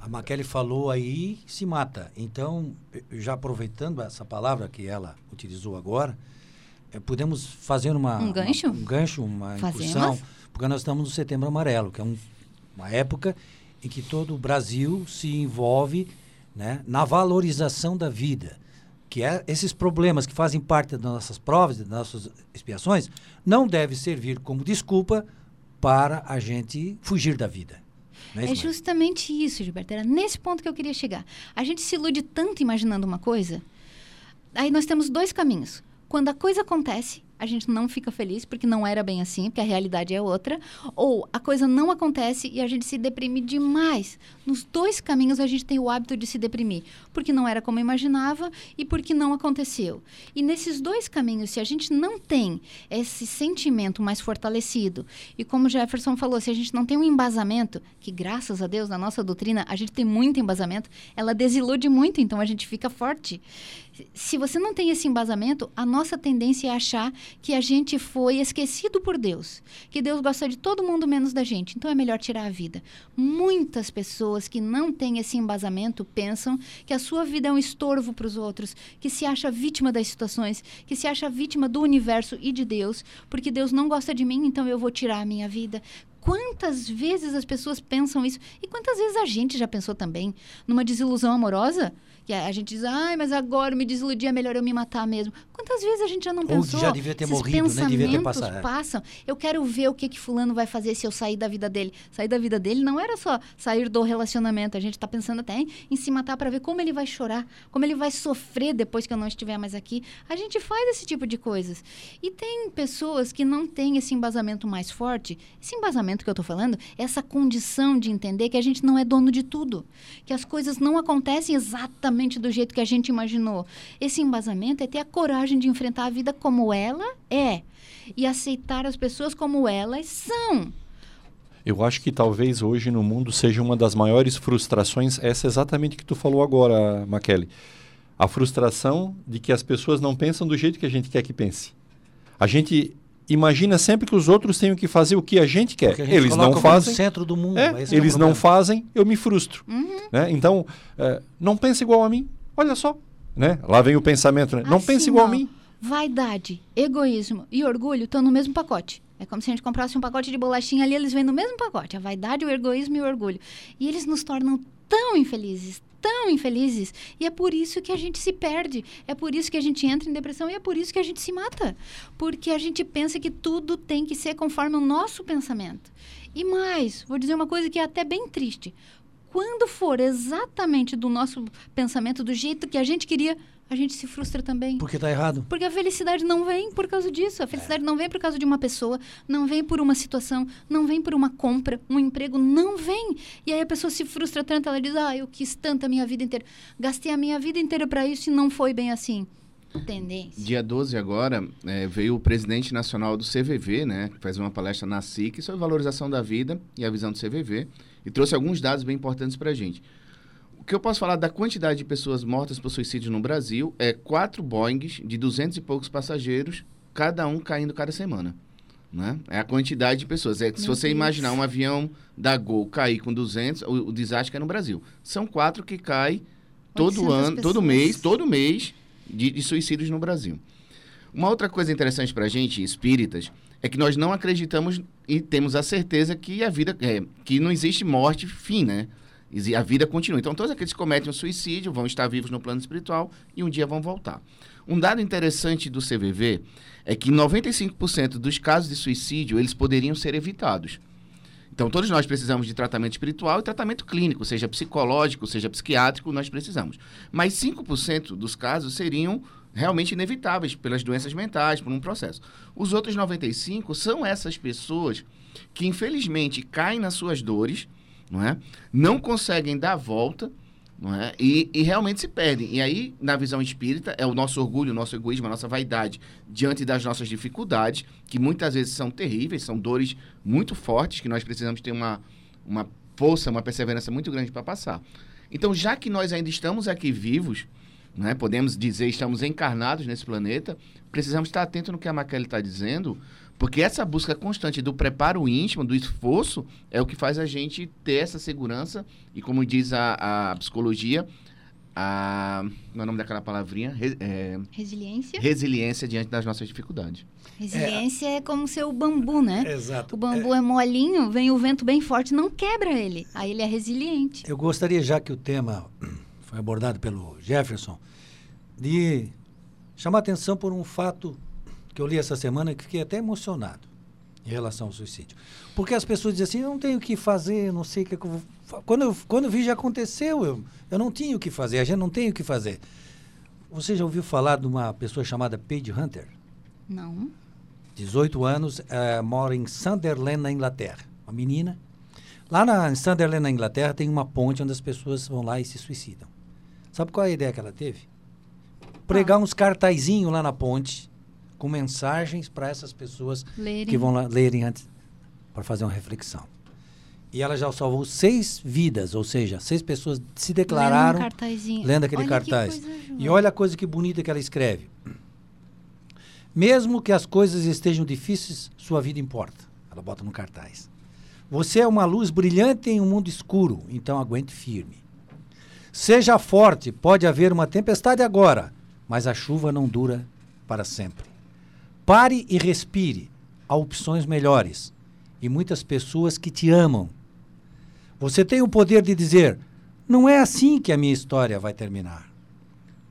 A Maquele falou aí, se mata. Então, já aproveitando essa palavra que ela utilizou agora, eh, podemos fazer uma, Um gancho? uma- um gancho, uma Fazemos. incursão, porque nós estamos no Setembro Amarelo, que é um- uma época em que todo o Brasil se envolve né, na valorização da vida. Que é esses problemas que fazem parte das nossas provas, das nossas expiações, não deve servir como desculpa para a gente fugir da vida. É isso, Maria? justamente isso, Gilberto. Era nesse ponto que eu queria chegar. A gente se ilude tanto imaginando uma coisa. Aí nós temos dois caminhos. Quando a coisa acontece, a gente não fica feliz porque não era bem assim, porque a realidade é outra. Ou a coisa não acontece e a gente se deprime demais. Nos dois caminhos a gente tem o hábito de se deprimir, porque não era como imaginava e porque não aconteceu. E nesses dois caminhos, se a gente não tem esse sentimento mais fortalecido, e como Jefferson falou, se a gente não tem um embasamento, que graças a Deus na nossa doutrina a gente tem muito embasamento, ela desilude muito, então a gente fica forte. Se você não tem esse embasamento, a nossa tendência é achar que a gente foi esquecido por Deus, que Deus gosta de todo mundo menos da gente, então é melhor tirar a vida. Muitas pessoas que não têm esse embasamento pensam que a sua vida é um estorvo para os outros, que se acha vítima das situações, que se acha vítima do universo e de Deus, porque Deus não gosta de mim, então eu vou tirar a minha vida. Quantas vezes as pessoas pensam isso? E quantas vezes a gente já pensou também numa desilusão amorosa? Que a a gente diz, ai, mas agora me desiludi, é melhor eu me matar mesmo. Quantas vezes a gente já não Ou pensou? já devia ter Esses morrido, né? Devia ter pensamentos passado, é. passam. Eu quero ver o que que fulano vai fazer se eu sair da vida dele. Sair da vida dele não era só sair do relacionamento. A gente está pensando até em, em se matar para ver como ele vai chorar, como ele vai sofrer depois que eu não estiver mais aqui. A gente faz esse tipo de coisas. E tem pessoas que não têm esse embasamento mais forte. Esse embasamento que eu estou falando, é essa condição de entender que a gente não é dono de tudo, que as coisas não acontecem exatamente do jeito que a gente imaginou. Esse embasamento é ter a coragem de enfrentar a vida como ela é e aceitar as pessoas como elas são. Eu acho que talvez hoje no mundo seja uma das maiores frustrações, essa exatamente que tu falou agora, Maquele. A frustração de que as pessoas não pensam do jeito que a gente quer que pense. A gente imagina sempre que os outros tenham que fazer o que a gente quer. A gente Eles não fazem. centro do mundo. É, é eles não problema. fazem, eu me frustro. né? Então, é, não pensa igual a mim. Olha só. Né? Lá vem o pensamento. Né? não Assim, pensa igual ó, a mim. Vaidade, egoísmo e orgulho estão no mesmo pacote. É como se a gente comprasse um pacote de bolachinha ali, eles vêm no mesmo pacote. A vaidade, o egoísmo e o orgulho. E eles nos tornam tão infelizes, tão infelizes. E é por isso que a gente se perde. É por isso que a gente entra em depressão e é por isso que a gente se mata. Porque a gente pensa que tudo tem que ser conforme o nosso pensamento. E mais, vou dizer uma coisa que é até bem triste. Quando for exatamente do nosso pensamento, do jeito que a gente queria, a gente se frustra também. Porque tá errado. Porque a felicidade não vem por causa disso. A felicidade não vem por causa de uma pessoa, não vem por uma situação, não vem por uma compra, um emprego, não vem. E aí a pessoa se frustra tanto, ela diz: Ah, eu quis tanto a minha vida inteira. Gastei a minha vida inteira para isso e não foi bem assim. Tendência. Dia 12 agora, é, veio o presidente nacional do CVV, né, que faz uma palestra na SIC sobre valorização da vida e a visão do CVV, e trouxe alguns dados bem importantes para a gente. O que eu posso falar da quantidade de pessoas mortas por suicídio no Brasil é quatro Boeings de 200 e poucos passageiros, cada um caindo cada semana. Né? É a quantidade de pessoas. É, se você Deus. imaginar um avião da Gol cair com 200, o, o desastre que é no Brasil. São quatro que caem todo 800 ano, todo pessoas. mês, todo mês de, de suicídios no Brasil. Uma outra coisa interessante para a gente, espíritas, é que nós não acreditamos e temos a certeza que a vida é, que não existe morte, fim, né? E a vida continua. Então, todos aqueles que cometem um suicídio vão estar vivos no plano espiritual e um dia vão voltar. Um dado interessante do CVV é que 95% dos casos de suicídio, eles poderiam ser evitados. Então, todos nós precisamos de tratamento espiritual e tratamento clínico, seja psicológico, seja psiquiátrico, nós precisamos. Mas 5% dos casos seriam realmente inevitáveis pelas doenças mentais, por um processo. Os outros 95 são essas pessoas que infelizmente caem nas suas dores, não é? Não conseguem dar a volta, não é? E, e, realmente se perdem. E aí, na visão espírita, é o nosso orgulho, o nosso egoísmo, a nossa vaidade diante das nossas dificuldades, que muitas vezes são terríveis, são dores muito fortes, que nós precisamos ter uma, uma força, uma perseverança muito grande para passar. Então, já que nós ainda estamos aqui vivos, né, podemos dizer estamos encarnados nesse planeta, precisamos estar atentos no que a Maquele está dizendo, porque essa busca constante do preparo íntimo, do esforço, é o que faz a gente ter essa segurança e, como diz a, a psicologia, a. Não é o nome daquela palavrinha? Re, é, resiliência. Resiliência diante das nossas dificuldades. Resiliência é, é como ser o bambu, né? Exato. O bambu é... é molinho, vem o vento bem forte, não quebra ele. Aí ele é resiliente. Eu gostaria, já que o tema foi abordado pelo Jefferson, de chamar atenção por um fato que eu li essa semana que fiquei até emocionado em relação ao suicídio. Porque as pessoas dizem assim, eu não tenho o que fazer, não sei o que, que eu vou... Quando eu, quando eu vi, já aconteceu, eu, eu não tinha o que fazer, a gente não tem o que fazer. Você já ouviu falar de uma pessoa chamada Paige Hunter? Não. 18 anos, uh, mora em Sunderland, na Inglaterra. Uma menina. Lá na, em Sunderland, na Inglaterra, tem uma ponte onde as pessoas vão lá e se suicidam. Sabe qual é a ideia que ela teve? Pregar ah. uns cartazinhos lá na ponte com mensagens para essas pessoas lerem. que vão lá, lerem antes para fazer uma reflexão. E ela já salvou seis vidas, ou seja, seis pessoas se declararam lendo, lendo aquele olha cartaz. e olha a coisa que bonita que ela escreve. Mesmo que as coisas estejam difíceis, sua vida importa. Ela bota no cartaz. Você é uma luz brilhante em um mundo escuro, então aguente firme. Seja forte, pode haver uma tempestade agora, mas a chuva não dura para sempre. Pare e respire. Há opções melhores. E muitas pessoas que te amam. Você tem o poder de dizer: não é assim que a minha história vai terminar.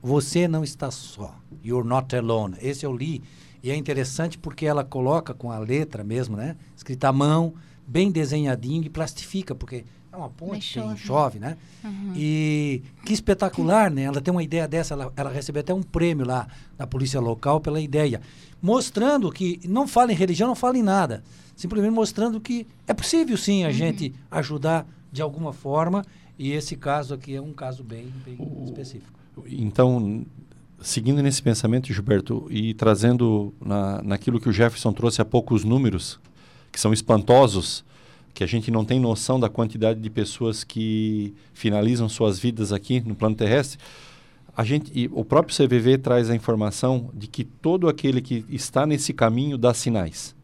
Você não está só. You're not alone. Esse eu li. E é interessante porque ela coloca com a letra mesmo, né? Escrita à mão, bem desenhadinho e plastifica, porque é uma ponte, chove. chove, né? Uhum. E que espetacular, né? Ela tem uma ideia dessa, ela, ela recebeu até um prêmio lá da polícia local pela ideia mostrando que não fala em religião, não fala em nada. Simplesmente mostrando que é possível sim a uhum. gente ajudar de alguma forma. E esse caso aqui é um caso bem, bem o, específico. Então, seguindo nesse pensamento, Gilberto, e trazendo na, naquilo que o Jefferson trouxe há poucos números, que são espantosos, que a gente não tem noção da quantidade de pessoas que finalizam suas vidas aqui no plano terrestre a gente, o próprio CVV traz a informação de que todo aquele que está nesse caminho dá sinais.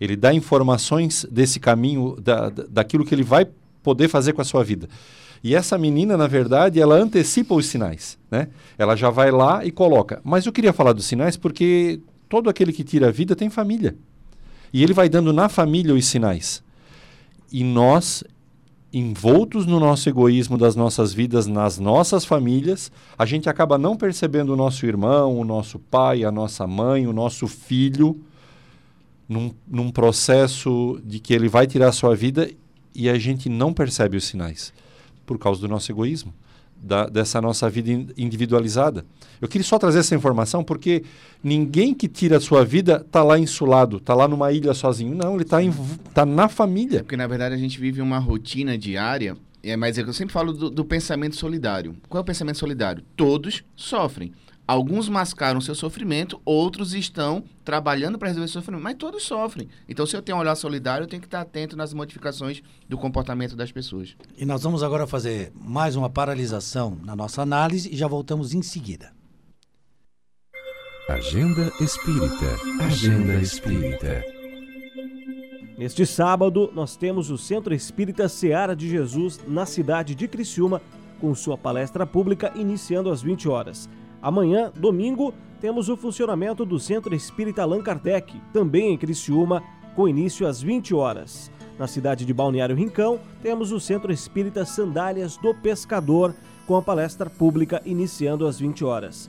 Ele dá informações desse caminho, da, daquilo que ele vai poder fazer com a sua vida. E essa menina, na verdade, ela antecipa os sinais. Né? Ela já vai lá e coloca. Mas eu queria falar dos sinais porque todo aquele que tira a vida tem família. E ele vai dando na família os sinais. E nós envoltos no nosso egoísmo das nossas vidas, nas nossas famílias, a gente acaba não percebendo o nosso irmão, o nosso pai, a nossa mãe, o nosso filho, num, num processo de que ele vai tirar a sua vida e a gente não percebe os sinais por causa do nosso egoísmo da, dessa nossa vida individualizada. Eu queria só trazer essa informação porque ninguém que tira a sua vida está lá insulado, está lá numa ilha sozinho. Não, ele está tá na família. É porque, na verdade, a gente vive uma rotina diária. É, mas eu sempre falo do, do pensamento solidário. Qual é o pensamento solidário? Todos sofrem. Alguns mascaram seu sofrimento, outros estão trabalhando para resolver o sofrimento, mas todos sofrem. Então, se eu tenho um olhar solidário, eu tenho que estar atento nas modificações do comportamento das pessoas. E nós vamos agora fazer mais uma paralisação na nossa análise e já voltamos em seguida. Agenda Espírita. Agenda Espírita. Neste sábado, nós temos o Centro Espírita Seara de Jesus na cidade de Criciúma, com sua palestra pública iniciando às 20 horas. Amanhã, domingo, temos o funcionamento do Centro Espírita Allan Kardec, também em Criciúma, com início às 20 horas. na cidade de Balneário Rincão, temos o Centro Espírita Sandálias do Pescador, com a palestra pública iniciando às 20 horas.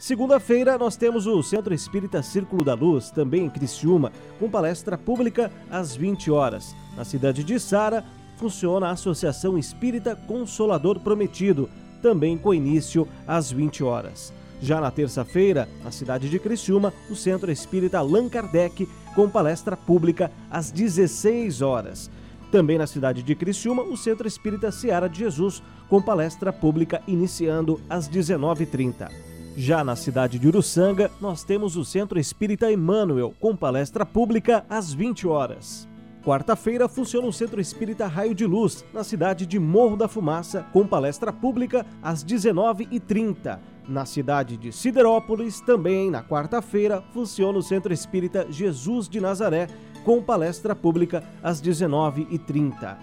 Segunda-feira, nós temos o Centro Espírita Círculo da Luz, também em Criciúma, com palestra pública às 20 horas. Na cidade de Sara, funciona a Associação Espírita Consolador Prometido, também com início às 20 horas. Já na terça-feira, na cidade de Criciúma, o Centro Espírita Allan Kardec, com palestra pública às 16 horas. Também na cidade de Criciúma, o Centro Espírita Seara de Jesus, com palestra pública iniciando às 19h30. Já na cidade de Uruçanga, nós temos o Centro Espírita Emmanuel, com palestra pública às 20 horas. Quarta-feira funciona o Centro Espírita Raio de Luz, na cidade de Morro da Fumaça, com palestra pública às 19h30. Na cidade de Siderópolis, também na quarta-feira, funciona o Centro Espírita Jesus de Nazaré, com palestra pública às 19h30.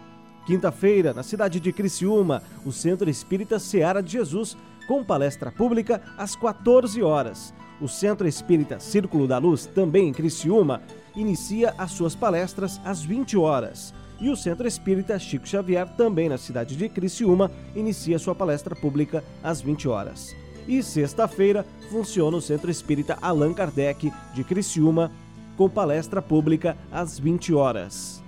Quinta-feira, na cidade de Criciúma, o Centro Espírita Seara de Jesus, com palestra pública às 14 horas. O Centro Espírita Círculo da Luz, também em Criciúma, inicia as suas palestras às 20 horas. E o Centro Espírita Chico Xavier, também na cidade de Criciúma, inicia sua palestra pública às 20 horas. E sexta-feira funciona o Centro Espírita Allan Kardec de Criciúma, com palestra pública às 20 horas.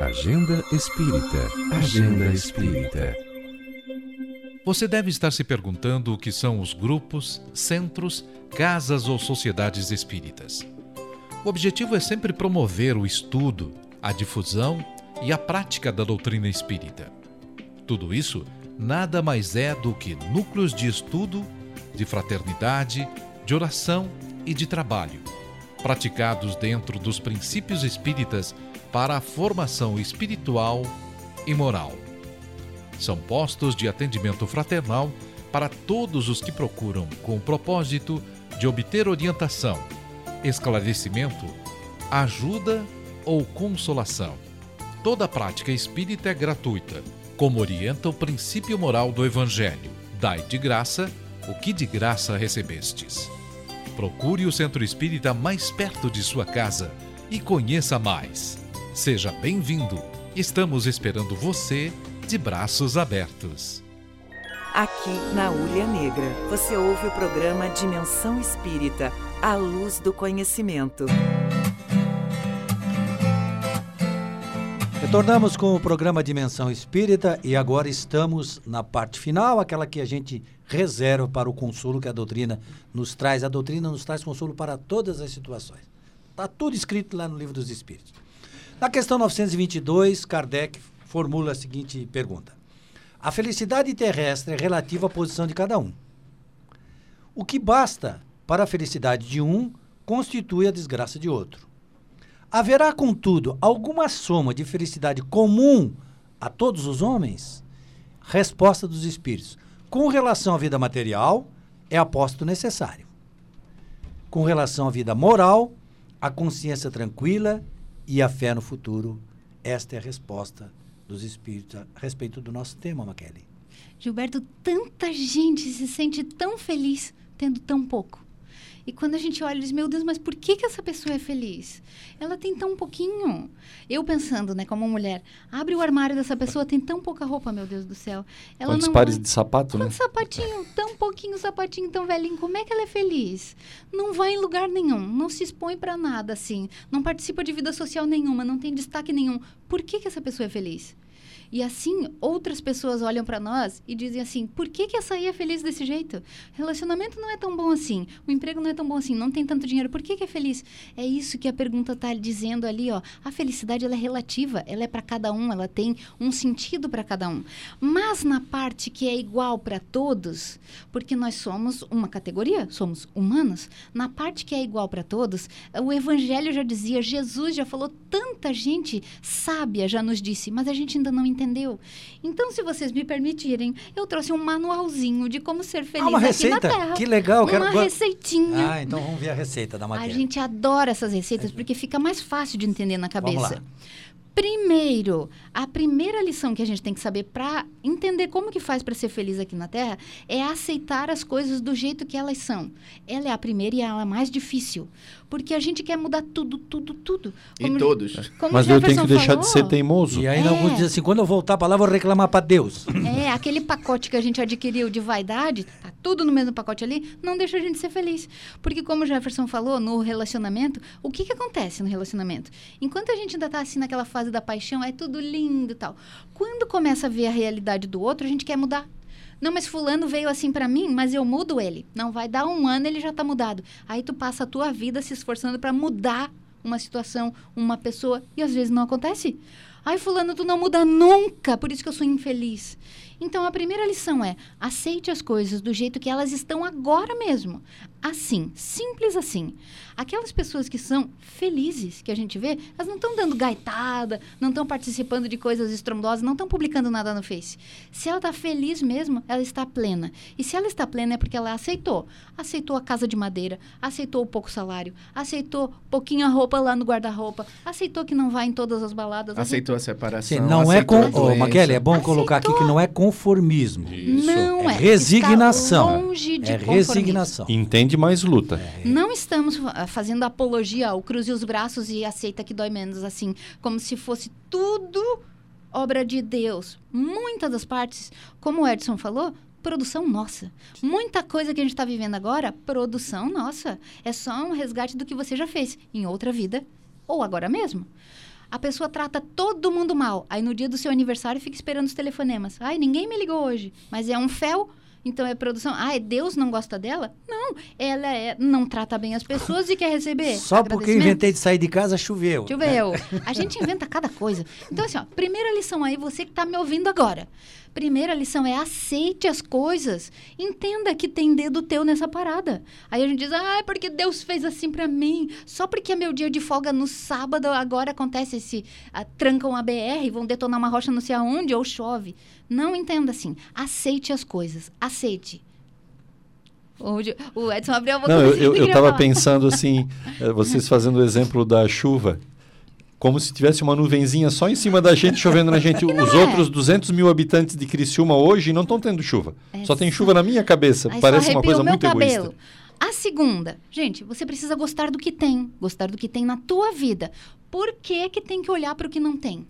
Agenda Espírita. Agenda Espírita. Você deve estar se perguntando o que são os grupos, centros, casas ou sociedades espíritas. O objetivo é sempre promover o estudo, a difusão e a prática da doutrina espírita. Tudo isso nada mais é do que núcleos de estudo, de fraternidade, de oração e de trabalho, praticados dentro dos princípios espíritas para a formação espiritual e moral. São postos de atendimento fraternal para todos os que procuram com o propósito de obter orientação, esclarecimento, ajuda ou consolação. Toda prática espírita é gratuita, como orienta o princípio moral do Evangelho. Dai de graça o que de graça recebestes. Procure o centro espírita mais perto de sua casa e conheça mais. Seja bem-vindo. Estamos esperando você de braços abertos. Aqui na Ulha Negra, você ouve o programa Dimensão Espírita, a luz do conhecimento. Retornamos com o programa Dimensão Espírita e agora estamos na parte final, aquela que a gente reserva para o consolo que a doutrina nos traz. A doutrina nos traz consolo para todas as situações. Está tudo escrito lá no Livro dos Espíritos. Na questão 922, Kardec formula a seguinte pergunta: A felicidade terrestre é relativa à posição de cada um. O que basta para a felicidade de um constitui a desgraça de outro. Haverá, contudo, alguma soma de felicidade comum a todos os homens? Resposta dos espíritos: com relação à vida material, é aposto necessário. Com relação à vida moral, a consciência tranquila e a fé no futuro. Esta é a resposta dos espíritos a respeito do nosso tema, Maquele. Gilberto, tanta gente se sente tão feliz tendo tão pouco. E quando a gente olha, diz, meu Deus, mas por que, que essa pessoa é feliz? Ela tem tão pouquinho. Eu pensando, né, como mulher, abre o armário dessa pessoa, tem tão pouca roupa, meu Deus do céu. Ela Quantos não... pares de sapato, né? Quanto sapatinho, tão pouquinho sapatinho, tão velhinho. Como é que ela é feliz? Não vai em lugar nenhum, não se expõe para nada, assim. Não participa de vida social nenhuma, não tem destaque nenhum. Por que, que essa pessoa é feliz? E assim, outras pessoas olham para nós e dizem assim: por que, que essa aí é feliz desse jeito? Relacionamento não é tão bom assim, o emprego não é tão bom assim, não tem tanto dinheiro, por que, que é feliz? É isso que a pergunta está dizendo ali, ó. A felicidade ela é relativa, ela é para cada um, ela tem um sentido para cada um. Mas na parte que é igual para todos, porque nós somos uma categoria, somos humanos, na parte que é igual para todos, o Evangelho já dizia, Jesus já falou, tanta gente sábia já nos disse, mas a gente ainda não entende entendeu? Então, se vocês me permitirem, eu trouxe um manualzinho de como ser feliz Ah, uma aqui receita? na Terra. Que legal, Uma quero- receitinha. Ah, então vamos ver a receita da A matéria. gente adora essas receitas porque fica mais fácil de entender na Vamos cabeça. lá. Primeiro, a primeira lição que a gente tem que saber para entender como que faz para ser feliz aqui na Terra é aceitar as coisas do jeito que elas são. Ela é a primeira e ela é a mais difícil, porque a gente quer mudar tudo, tudo, tudo. E todos. como Mas eu tenho que deixar de falou, ser teimoso. E ainda É. alguns dizem assim, quando eu voltar para lá, eu vou reclamar para Deus. É, aquele pacote que a gente adquiriu de vaidade, tá tudo no mesmo pacote ali, não deixa a gente ser feliz. Porque como o Jefferson falou, no relacionamento, o que que acontece no relacionamento? Enquanto a gente ainda tá assim naquela fase da paixão, é tudo lindo e tal. Quando começa a ver a realidade do outro, a gente quer mudar. Não, mas fulano veio assim pra mim, mas eu mudo ele. Não vai dar um ano, ele já tá mudado. Aí tu passa a tua vida se esforçando pra mudar uma situação, uma pessoa, e às vezes não acontece. Ai, fulano, tu não muda nunca, por isso que eu sou infeliz. Então, a primeira lição é: aceite as coisas do jeito que elas estão agora mesmo. Assim, simples assim. Aquelas pessoas que são felizes, que a gente vê, elas não estão dando gaitada, não estão participando de coisas estrondosas, não estão publicando nada no Face. Se ela está feliz mesmo, ela está plena. E se ela está plena é porque ela aceitou. Aceitou a casa de madeira, aceitou o pouco salário, aceitou pouquinho a roupa lá no guarda-roupa, aceitou que não vai em todas as baladas. Aceitou a separação. Sim, não é aceitou com. doença. Maquele, é bom colocar aqui que não é conformismo. Não é é. resignação. Está longe de É conformismo. resignação. Entende mais luta. Não estamos fa- fazendo apologia ao cruze os braços e aceita que dói menos, assim, como se fosse tudo obra de Deus. Muitas das partes, como o Edson falou, produção nossa. Muita coisa que a gente está vivendo agora, produção nossa. É só um resgate do que você já fez em outra vida ou agora mesmo. A pessoa trata todo mundo mal. Aí no dia do seu aniversário fica esperando os telefonemas. Ai, ninguém me ligou hoje. Mas é um fel, então é produção. Ai, Deus não gosta dela? Não. Ela é, não trata bem as pessoas e quer receber. Só porque inventei de sair de casa, choveu. Choveu. A gente inventa cada coisa. Então, assim, ó, primeira lição aí, você que está me ouvindo agora. Primeira lição é aceite as coisas. Entenda que tem dedo teu nessa parada. Aí a gente diz, ah, é porque Deus fez assim pra mim. Só porque é meu dia de folga no sábado, agora acontece esse. ah, trancam a BR, vão detonar uma rocha não sei aonde, ou chove. Não entenda assim. Aceite as coisas. Aceite. O Edson abriu a boca. Não, eu, eu, eu tava pensando assim, eh, vocês fazendo o exemplo da chuva, como se tivesse uma nuvenzinha só em cima da gente, chovendo na gente. Os é. outros 200 mil habitantes de Criciúma hoje não estão tendo chuva. É só tem chuva na minha cabeça. Aí Parece uma coisa muito cabelo. egoísta. A segunda, gente, você precisa gostar do que tem, gostar do que tem na tua vida. Por que que tem que olhar para o que não tem?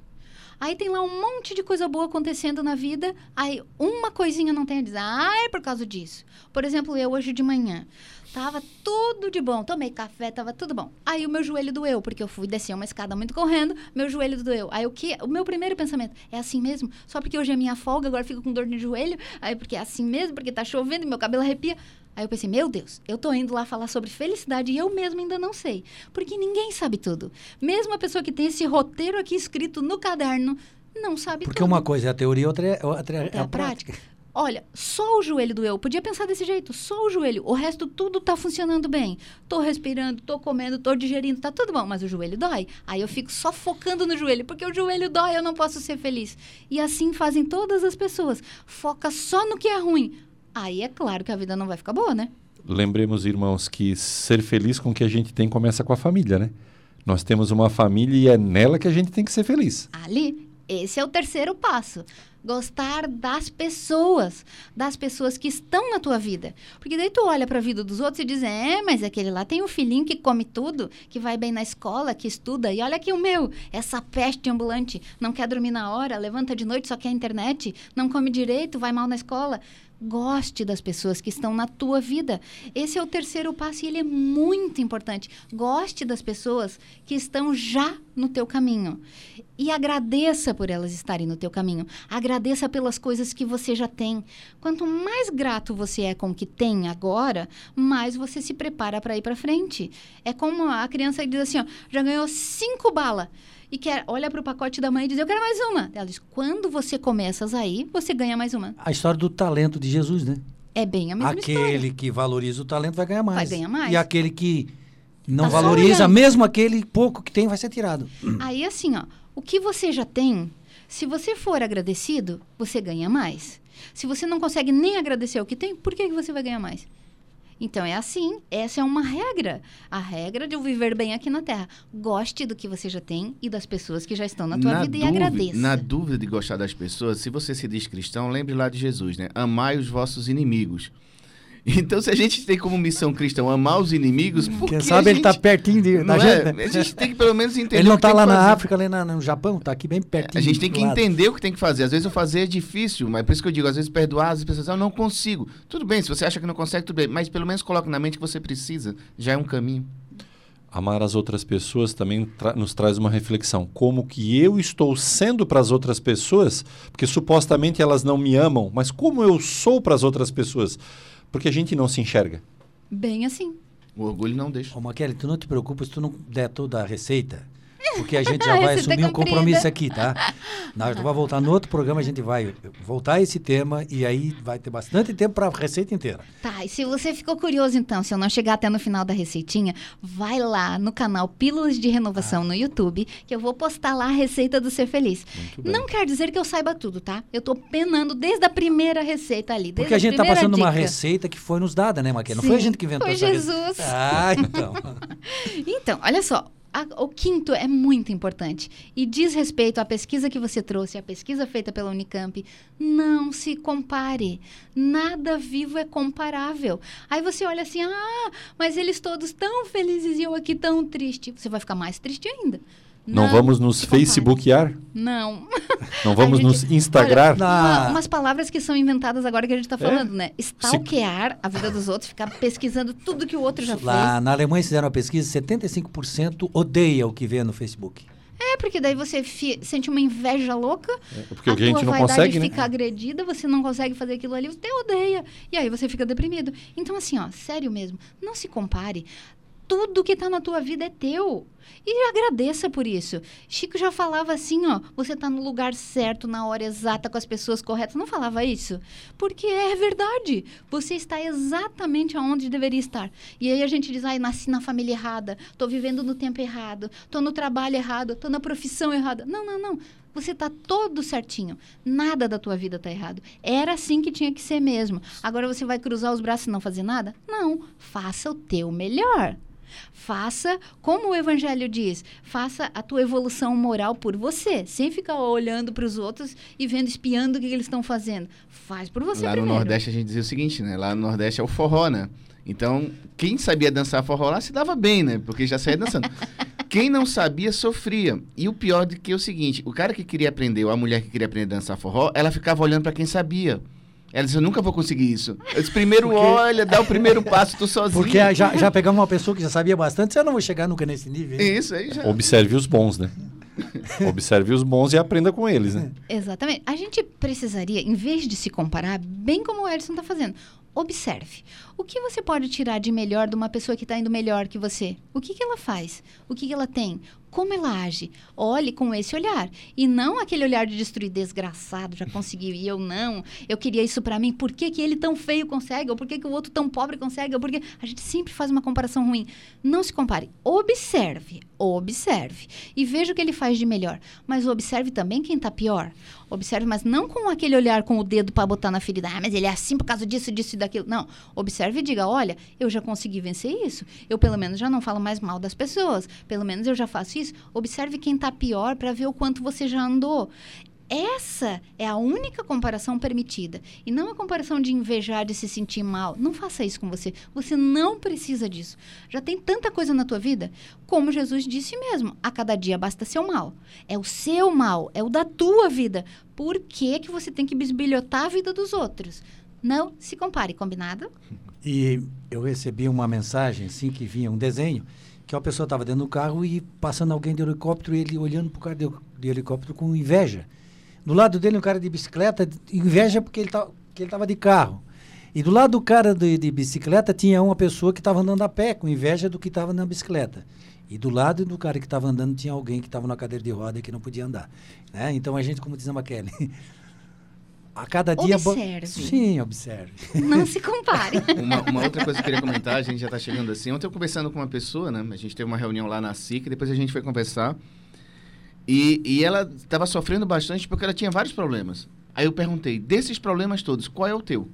Aí tem lá um monte de coisa boa acontecendo na vida, aí uma coisinha não tem a dizer, ah, é por causa disso. Por exemplo, eu hoje de manhã, tava tudo de bom, tomei café, tava tudo bom. Aí o meu joelho doeu, porque eu fui descer uma escada muito correndo, meu joelho doeu. Aí o que, o meu primeiro pensamento, é assim mesmo? Só porque hoje é minha folga, agora fico com dor no joelho? Aí porque é assim mesmo, porque tá chovendo e meu cabelo arrepia? Aí eu pensei, meu Deus, eu tô indo lá falar sobre felicidade e eu mesma ainda não sei. Porque ninguém sabe tudo. Mesmo a pessoa que tem esse roteiro aqui escrito no caderno, não sabe Porque tudo. uma coisa é a teoria, outra é, outra é é a a prática. Olha, só o joelho doeu. Podia pensar desse jeito, só o joelho. O resto tudo tá funcionando bem. Tô respirando, tô comendo, tô digerindo, tá tudo bom, mas o joelho dói. Aí eu fico só focando no joelho, porque o joelho dói, eu não posso ser feliz. E assim fazem todas as pessoas. Foca só no que é ruim. Aí é claro que a vida não vai ficar boa, né? Lembremos, irmãos, que ser feliz com o que a gente tem começa com a família, né? Nós temos uma família e é nela que a gente tem que ser feliz. Ali, esse é o terceiro passo. Gostar das pessoas, das pessoas que estão na tua vida. Porque daí tu olha para a vida dos outros e diz: "É, mas aquele lá tem um filhinho que come tudo, que vai bem na escola, que estuda, e olha aqui o meu, essa peste ambulante, não quer dormir na hora, levanta de noite, só quer internet, não come direito, vai mal na escola". Goste das pessoas que estão na tua vida. Esse é o terceiro passo e ele é muito importante. Goste das pessoas que estão já no teu caminho. E agradeça por elas estarem no teu caminho. Agradeça pelas coisas que você já tem. Quanto mais grato você é com o que tem agora, mais você se prepara para ir para frente. É como a criança diz assim, ó, já ganhou cinco balas e quer, olha para o pacote da mãe e diz, eu quero mais uma. Ela diz, quando você começa a ir, você ganha mais uma. A história do talento de Jesus, né? É bem a mesma aquele história. que valoriza o talento vai ganhar mais. Vai ganhar mais. E aquele que não Tá valoriza, mesmo aquele pouco que tem, vai ser tirado. Aí, assim, ó, o que você já tem, se você for agradecido, você ganha mais. Se você não consegue nem agradecer o que tem, por que, que você vai ganhar mais? Então é assim, essa é uma regra. A regra de viver bem aqui na Terra. Goste do que você já tem e das pessoas que já estão na tua vida e dúvida- agradeça. Na dúvida de gostar das pessoas, se você se diz cristão, lembre lá de Jesus, né? Amai os vossos inimigos. Então, se a gente tem como missão cristã amar os inimigos, por Quem que sabe a ele tá gente- pertinho de, da gente. é? né? A gente tem que pelo menos entender Ele não o tá tem lá na fazer. África, na- no Japão, tá aqui bem pertinho. A gente tem que lado. entender o que tem que fazer. Às vezes eu fazer é difícil, mas por isso que eu digo, às vezes perdoar, as pessoas dizem, eu não consigo. Tudo bem, se você acha que não consegue, tudo bem. Mas pelo menos coloque na mente que você precisa. Já é um caminho. Amar as outras pessoas também tra- nos traz uma reflexão. Como que eu estou sendo para as outras pessoas, porque supostamente elas não me amam, mas como eu sou para as outras pessoas? Porque a gente não se enxerga. Bem assim. O orgulho não deixa. Ô, Maquele, tu não te preocupa se tu não der toda a receita, porque a gente já A vai receita assumir um compromisso aqui, tá? Nós vamos voltar no outro programa, a gente vai voltar a esse tema e aí vai ter bastante tempo para a receita inteira. Tá, e se você ficou curioso então, se eu não chegar até no final da receitinha, vai lá no canal Pílulas de Renovação no YouTube, que eu vou postar lá a receita do Ser Feliz. Não quer dizer que eu saiba tudo, tá? Eu tô penando desde a primeira receita ali, Porque a gente tá passando uma dica. receita que foi nos dada, né, Maquele? Não Sim, foi a gente que inventou foi essa receita. Jesus. Ah, então. Então, olha só. A- o quinto é muito importante e diz respeito à pesquisa que você trouxe, à pesquisa feita pela Unicamp. Não se compare. Nada vivo é comparável. Aí você olha assim, ah, mas eles todos tão felizes e eu aqui tão triste. Você vai ficar mais triste ainda. Não, vamos nos facebookear? Não. Não vamos gente- nos instagrar? Olha, Ah. uma- umas palavras que são inventadas agora que a gente tá falando, né? Stalkear a vida dos outros, ficar pesquisando tudo que o outro já fez. Lá na Alemanha fizeram uma pesquisa, 75% odeia o que vê no Facebook. É, porque daí você sente uma inveja louca, Porque a a gente tua não vaidade consegue, né? fica agredida, você não consegue fazer aquilo ali, você odeia. E aí você fica deprimido. Então, assim, ó, sério mesmo, não se compare. Tudo que tá na tua vida é teu. E agradeça por isso. Chico já falava assim, ó, você tá no lugar certo, na hora exata, com as pessoas corretas. Não falava isso? Porque é verdade. Você está exatamente aonde deveria estar. E aí a gente diz, ai, nasci na família errada, tô vivendo no tempo errado, tô no trabalho errado, tô na profissão errada. Não, não, não. Você tá todo certinho. Nada da tua vida tá errado. Era assim que tinha que ser mesmo. Agora você vai cruzar os braços e não fazer nada? Não. Faça o teu melhor. Faça, como o evangelho diz, faça a tua evolução moral por você, sem ficar olhando para os outros e vendo, espiando o que, que eles estão fazendo. Faz por você Lá no primeiro. Nordeste a gente dizia o seguinte, né? Lá no Nordeste é o forró, né? Então, quem sabia dançar forró lá se dava bem, né? Porque já saía dançando. quem não sabia, sofria. E o pior do que é o seguinte, o cara que queria aprender, ou a mulher que queria aprender a dançar forró, ela ficava olhando para quem sabia. Ela disse, eu nunca vou conseguir isso. Eu disse, primeiro olha, dá o primeiro passo, tu sozinho. Porque já, já pegamos uma pessoa que já sabia bastante, eu não vou chegar nunca nesse nível. hein? Isso aí já... Observe os bons, né? Observe os bons e aprenda com eles, né? Exatamente. A gente precisaria, em vez de se comparar, bem como o Edson está fazendo, observe. O que você pode tirar de melhor de uma pessoa que está indo melhor que você? O que, que ela faz? O que, que ela tem? Como ela age? Olhe com esse olhar. E não aquele olhar de destruir, desgraçado, já conseguiu e eu não. Eu queria isso para mim. Por que, que ele tão feio consegue? Ou por que, que o outro tão pobre consegue? Ou por que... A gente sempre faz uma comparação ruim. Não se compare. Observe. Observe. E veja o que ele faz de melhor. Mas observe também quem está pior. Observe, mas não com aquele olhar com o dedo para botar na ferida. Ah, mas ele é assim por causa disso, disso e daquilo. Não. Observe e diga: olha, eu já consegui vencer isso. Eu, pelo menos, já não falo mais mal das pessoas. Pelo menos eu já faço isso. Observe quem está pior para ver o quanto você já andou. Essa é a única comparação permitida. E não a comparação de invejar, de se sentir mal. Não faça isso com você. Você não precisa disso. Já tem tanta coisa na tua vida. Como Jesus disse mesmo, a cada dia basta seu mal. É o seu mal, é o da tua vida. Por que, que você tem que bisbilhotar a vida dos outros? Não se compare, combinado? E eu recebi uma mensagem, assim, que vinha um desenho, que uma pessoa estava dentro do carro e passando alguém de helicóptero, e ele olhando para o cara de, de helicóptero com inveja. Do lado dele, um cara de bicicleta, inveja porque ele tá, que ele estava de carro. E do lado do cara de, de bicicleta tinha uma pessoa que estava andando a pé, com inveja do que estava na bicicleta. E do lado do cara que estava andando tinha alguém que estava na cadeira de roda e que não podia andar. Né? Então a gente, como diz a Maquele, a cada dia... Observe. Sim, observe. Não se compare. Uma, uma outra coisa que eu queria comentar, a gente já está chegando assim. Ontem eu conversando com uma pessoa, né? A gente teve uma reunião lá na SIC, depois a gente foi conversar. E, e ela estava sofrendo bastante porque ela tinha vários problemas. Aí eu perguntei, desses problemas todos, qual é o teu?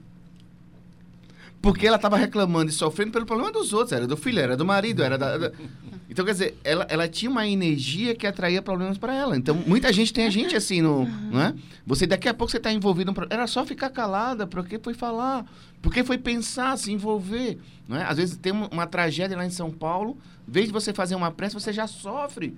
Porque ela estava reclamando e sofrendo pelo problema dos outros. Era do filho, era do marido, era da... da... Então, quer dizer, ela, ela tinha uma energia que atraía problemas para ela. Então, muita gente tem a gente assim, no, não é? Você, daqui a pouco, você está envolvido... No... Era só ficar calada, porque foi falar, porque foi pensar, se envolver. Não é? Às vezes tem uma, uma tragédia lá em São Paulo, em vez de você fazer uma prece, você já sofre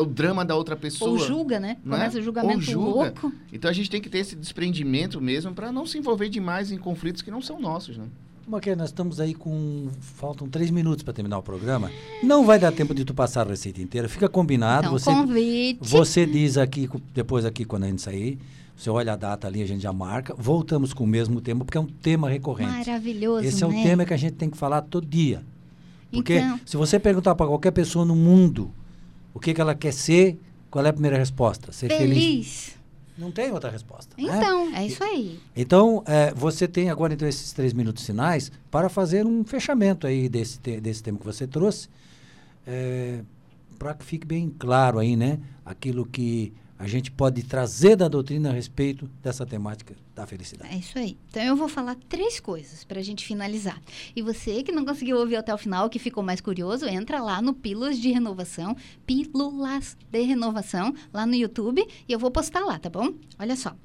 o drama da outra pessoa. Ou julga, né? é? Começa o julgamento Ou julga. louco. Então a gente tem que ter esse desprendimento mesmo para não se envolver demais em conflitos que não são nossos, né? Maquia, nós estamos aí com. Faltam três minutos para terminar o programa. Não vai dar tempo de tu passar a receita inteira. Fica combinado. Então, você, convite. você diz aqui, depois aqui, quando a gente sair, você olha a data ali, a gente já marca. Voltamos com o mesmo tema, porque é um tema recorrente. Maravilhoso, Esse é né? o tema que a gente tem que falar todo dia. Porque Então- se você perguntar para qualquer pessoa no mundo o que, que ela quer ser, qual é a primeira resposta? Ser feliz. Feliz. Não tem outra resposta. né? Então, é isso aí. Então, é, você tem agora então esses três minutos finais para fazer um fechamento aí desse, te- desse tema que você trouxe, para que fique bem claro aí, né? Aquilo que a gente pode trazer da doutrina a respeito dessa temática da felicidade. É isso aí. Então eu vou falar três coisas para a gente finalizar. E você que não conseguiu ouvir até o final, que ficou mais curioso, entra lá no Pílulas de Renovação, Pílulas de Renovação, lá no YouTube, e eu vou postar lá, tá bom? Olha só.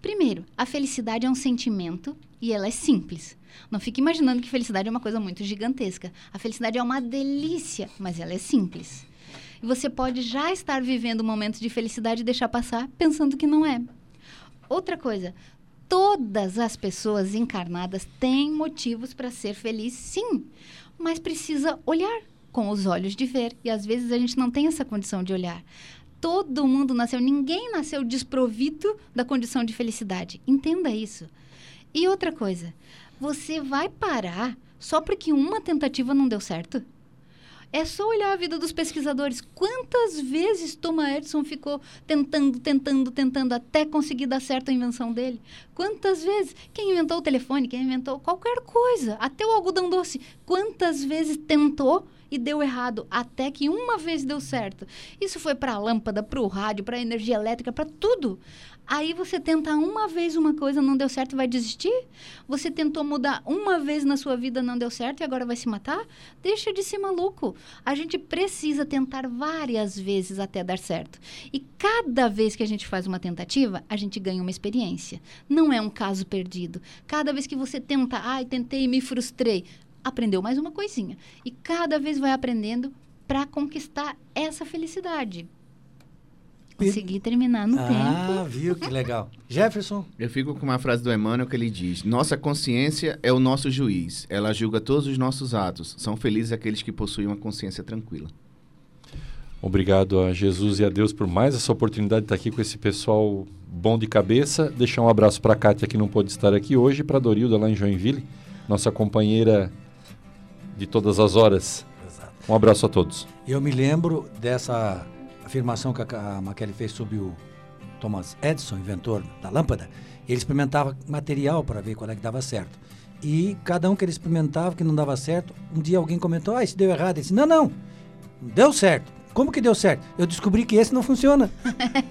Primeiro, a felicidade é um sentimento e ela é simples. Não fique imaginando que felicidade é uma coisa muito gigantesca. A felicidade é uma delícia, mas ela é simples. E você pode já estar vivendo momentos de felicidade e deixar passar pensando que não é. Outra coisa, todas as pessoas encarnadas têm motivos para ser feliz, sim, mas precisa olhar com os olhos de ver. E às vezes a gente não tem essa condição de olhar. Todo mundo nasceu, ninguém nasceu desprovido da condição de felicidade. Entenda isso. E outra coisa, você vai parar só porque uma tentativa não deu certo? É só olhar a vida dos pesquisadores. Quantas vezes Thomas Edison ficou tentando, tentando, tentando até conseguir dar certo a invenção dele? Quantas vezes? Quem inventou o telefone, quem inventou qualquer coisa, até o algodão doce, quantas vezes tentou e deu errado, até que uma vez deu certo? Isso foi para a lâmpada, para o rádio, para a energia elétrica, para tudo. Aí você tenta uma vez uma coisa, não deu certo vai desistir? Você tentou mudar uma vez na sua vida, não deu certo e agora vai se matar? Deixa de ser maluco. A gente precisa tentar várias vezes até dar certo. E cada vez que a gente faz uma tentativa, a gente ganha uma experiência. Não é um caso perdido. Cada vez que você tenta, ai, tentei e me frustrei, aprendeu mais uma coisinha. E cada vez vai aprendendo para conquistar essa felicidade. Consegui terminar no ah, tempo. viu que legal. Jefferson? Eu fico com uma frase do Emmanuel que ele diz: Nossa consciência é o nosso juiz. Ela julga todos os nossos atos. São felizes aqueles que possuem uma consciência tranquila. Obrigado a Jesus e a Deus por mais essa oportunidade de estar aqui com esse pessoal bom de cabeça. Deixar um abraço para a Kátia, que não pôde estar aqui hoje, e para a Dorilda, lá em Joinville, nossa companheira de todas as horas. Exato. Um abraço a todos. Eu me lembro dessa afirmação que a Maquele fez sobre o Thomas Edison, inventor da lâmpada. Ele experimentava material para ver qual é que dava certo. E cada um que ele experimentava que não dava certo, um dia alguém comentou: Ah, isso deu errado. Ele disse: Não, não, deu certo. Como que deu certo? Eu descobri que esse não funciona.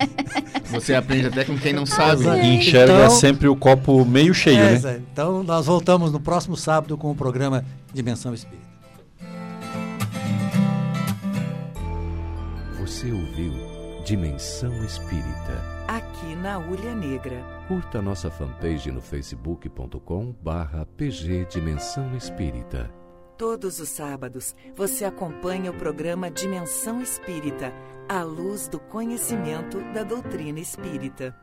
Você aprende até com quem não sabe. Exato. E enxerga Então- sempre o copo meio cheio, É, né? Então nós voltamos no próximo sábado com o programa Dimensão Espírita. Você ouviu Dimensão Espírita. Aqui na Ulha Negra. Curta nossa fanpage no facebook.com barra pg Dimensão Espírita. Todos os sábados você acompanha o programa Dimensão Espírita, à luz do conhecimento da doutrina espírita.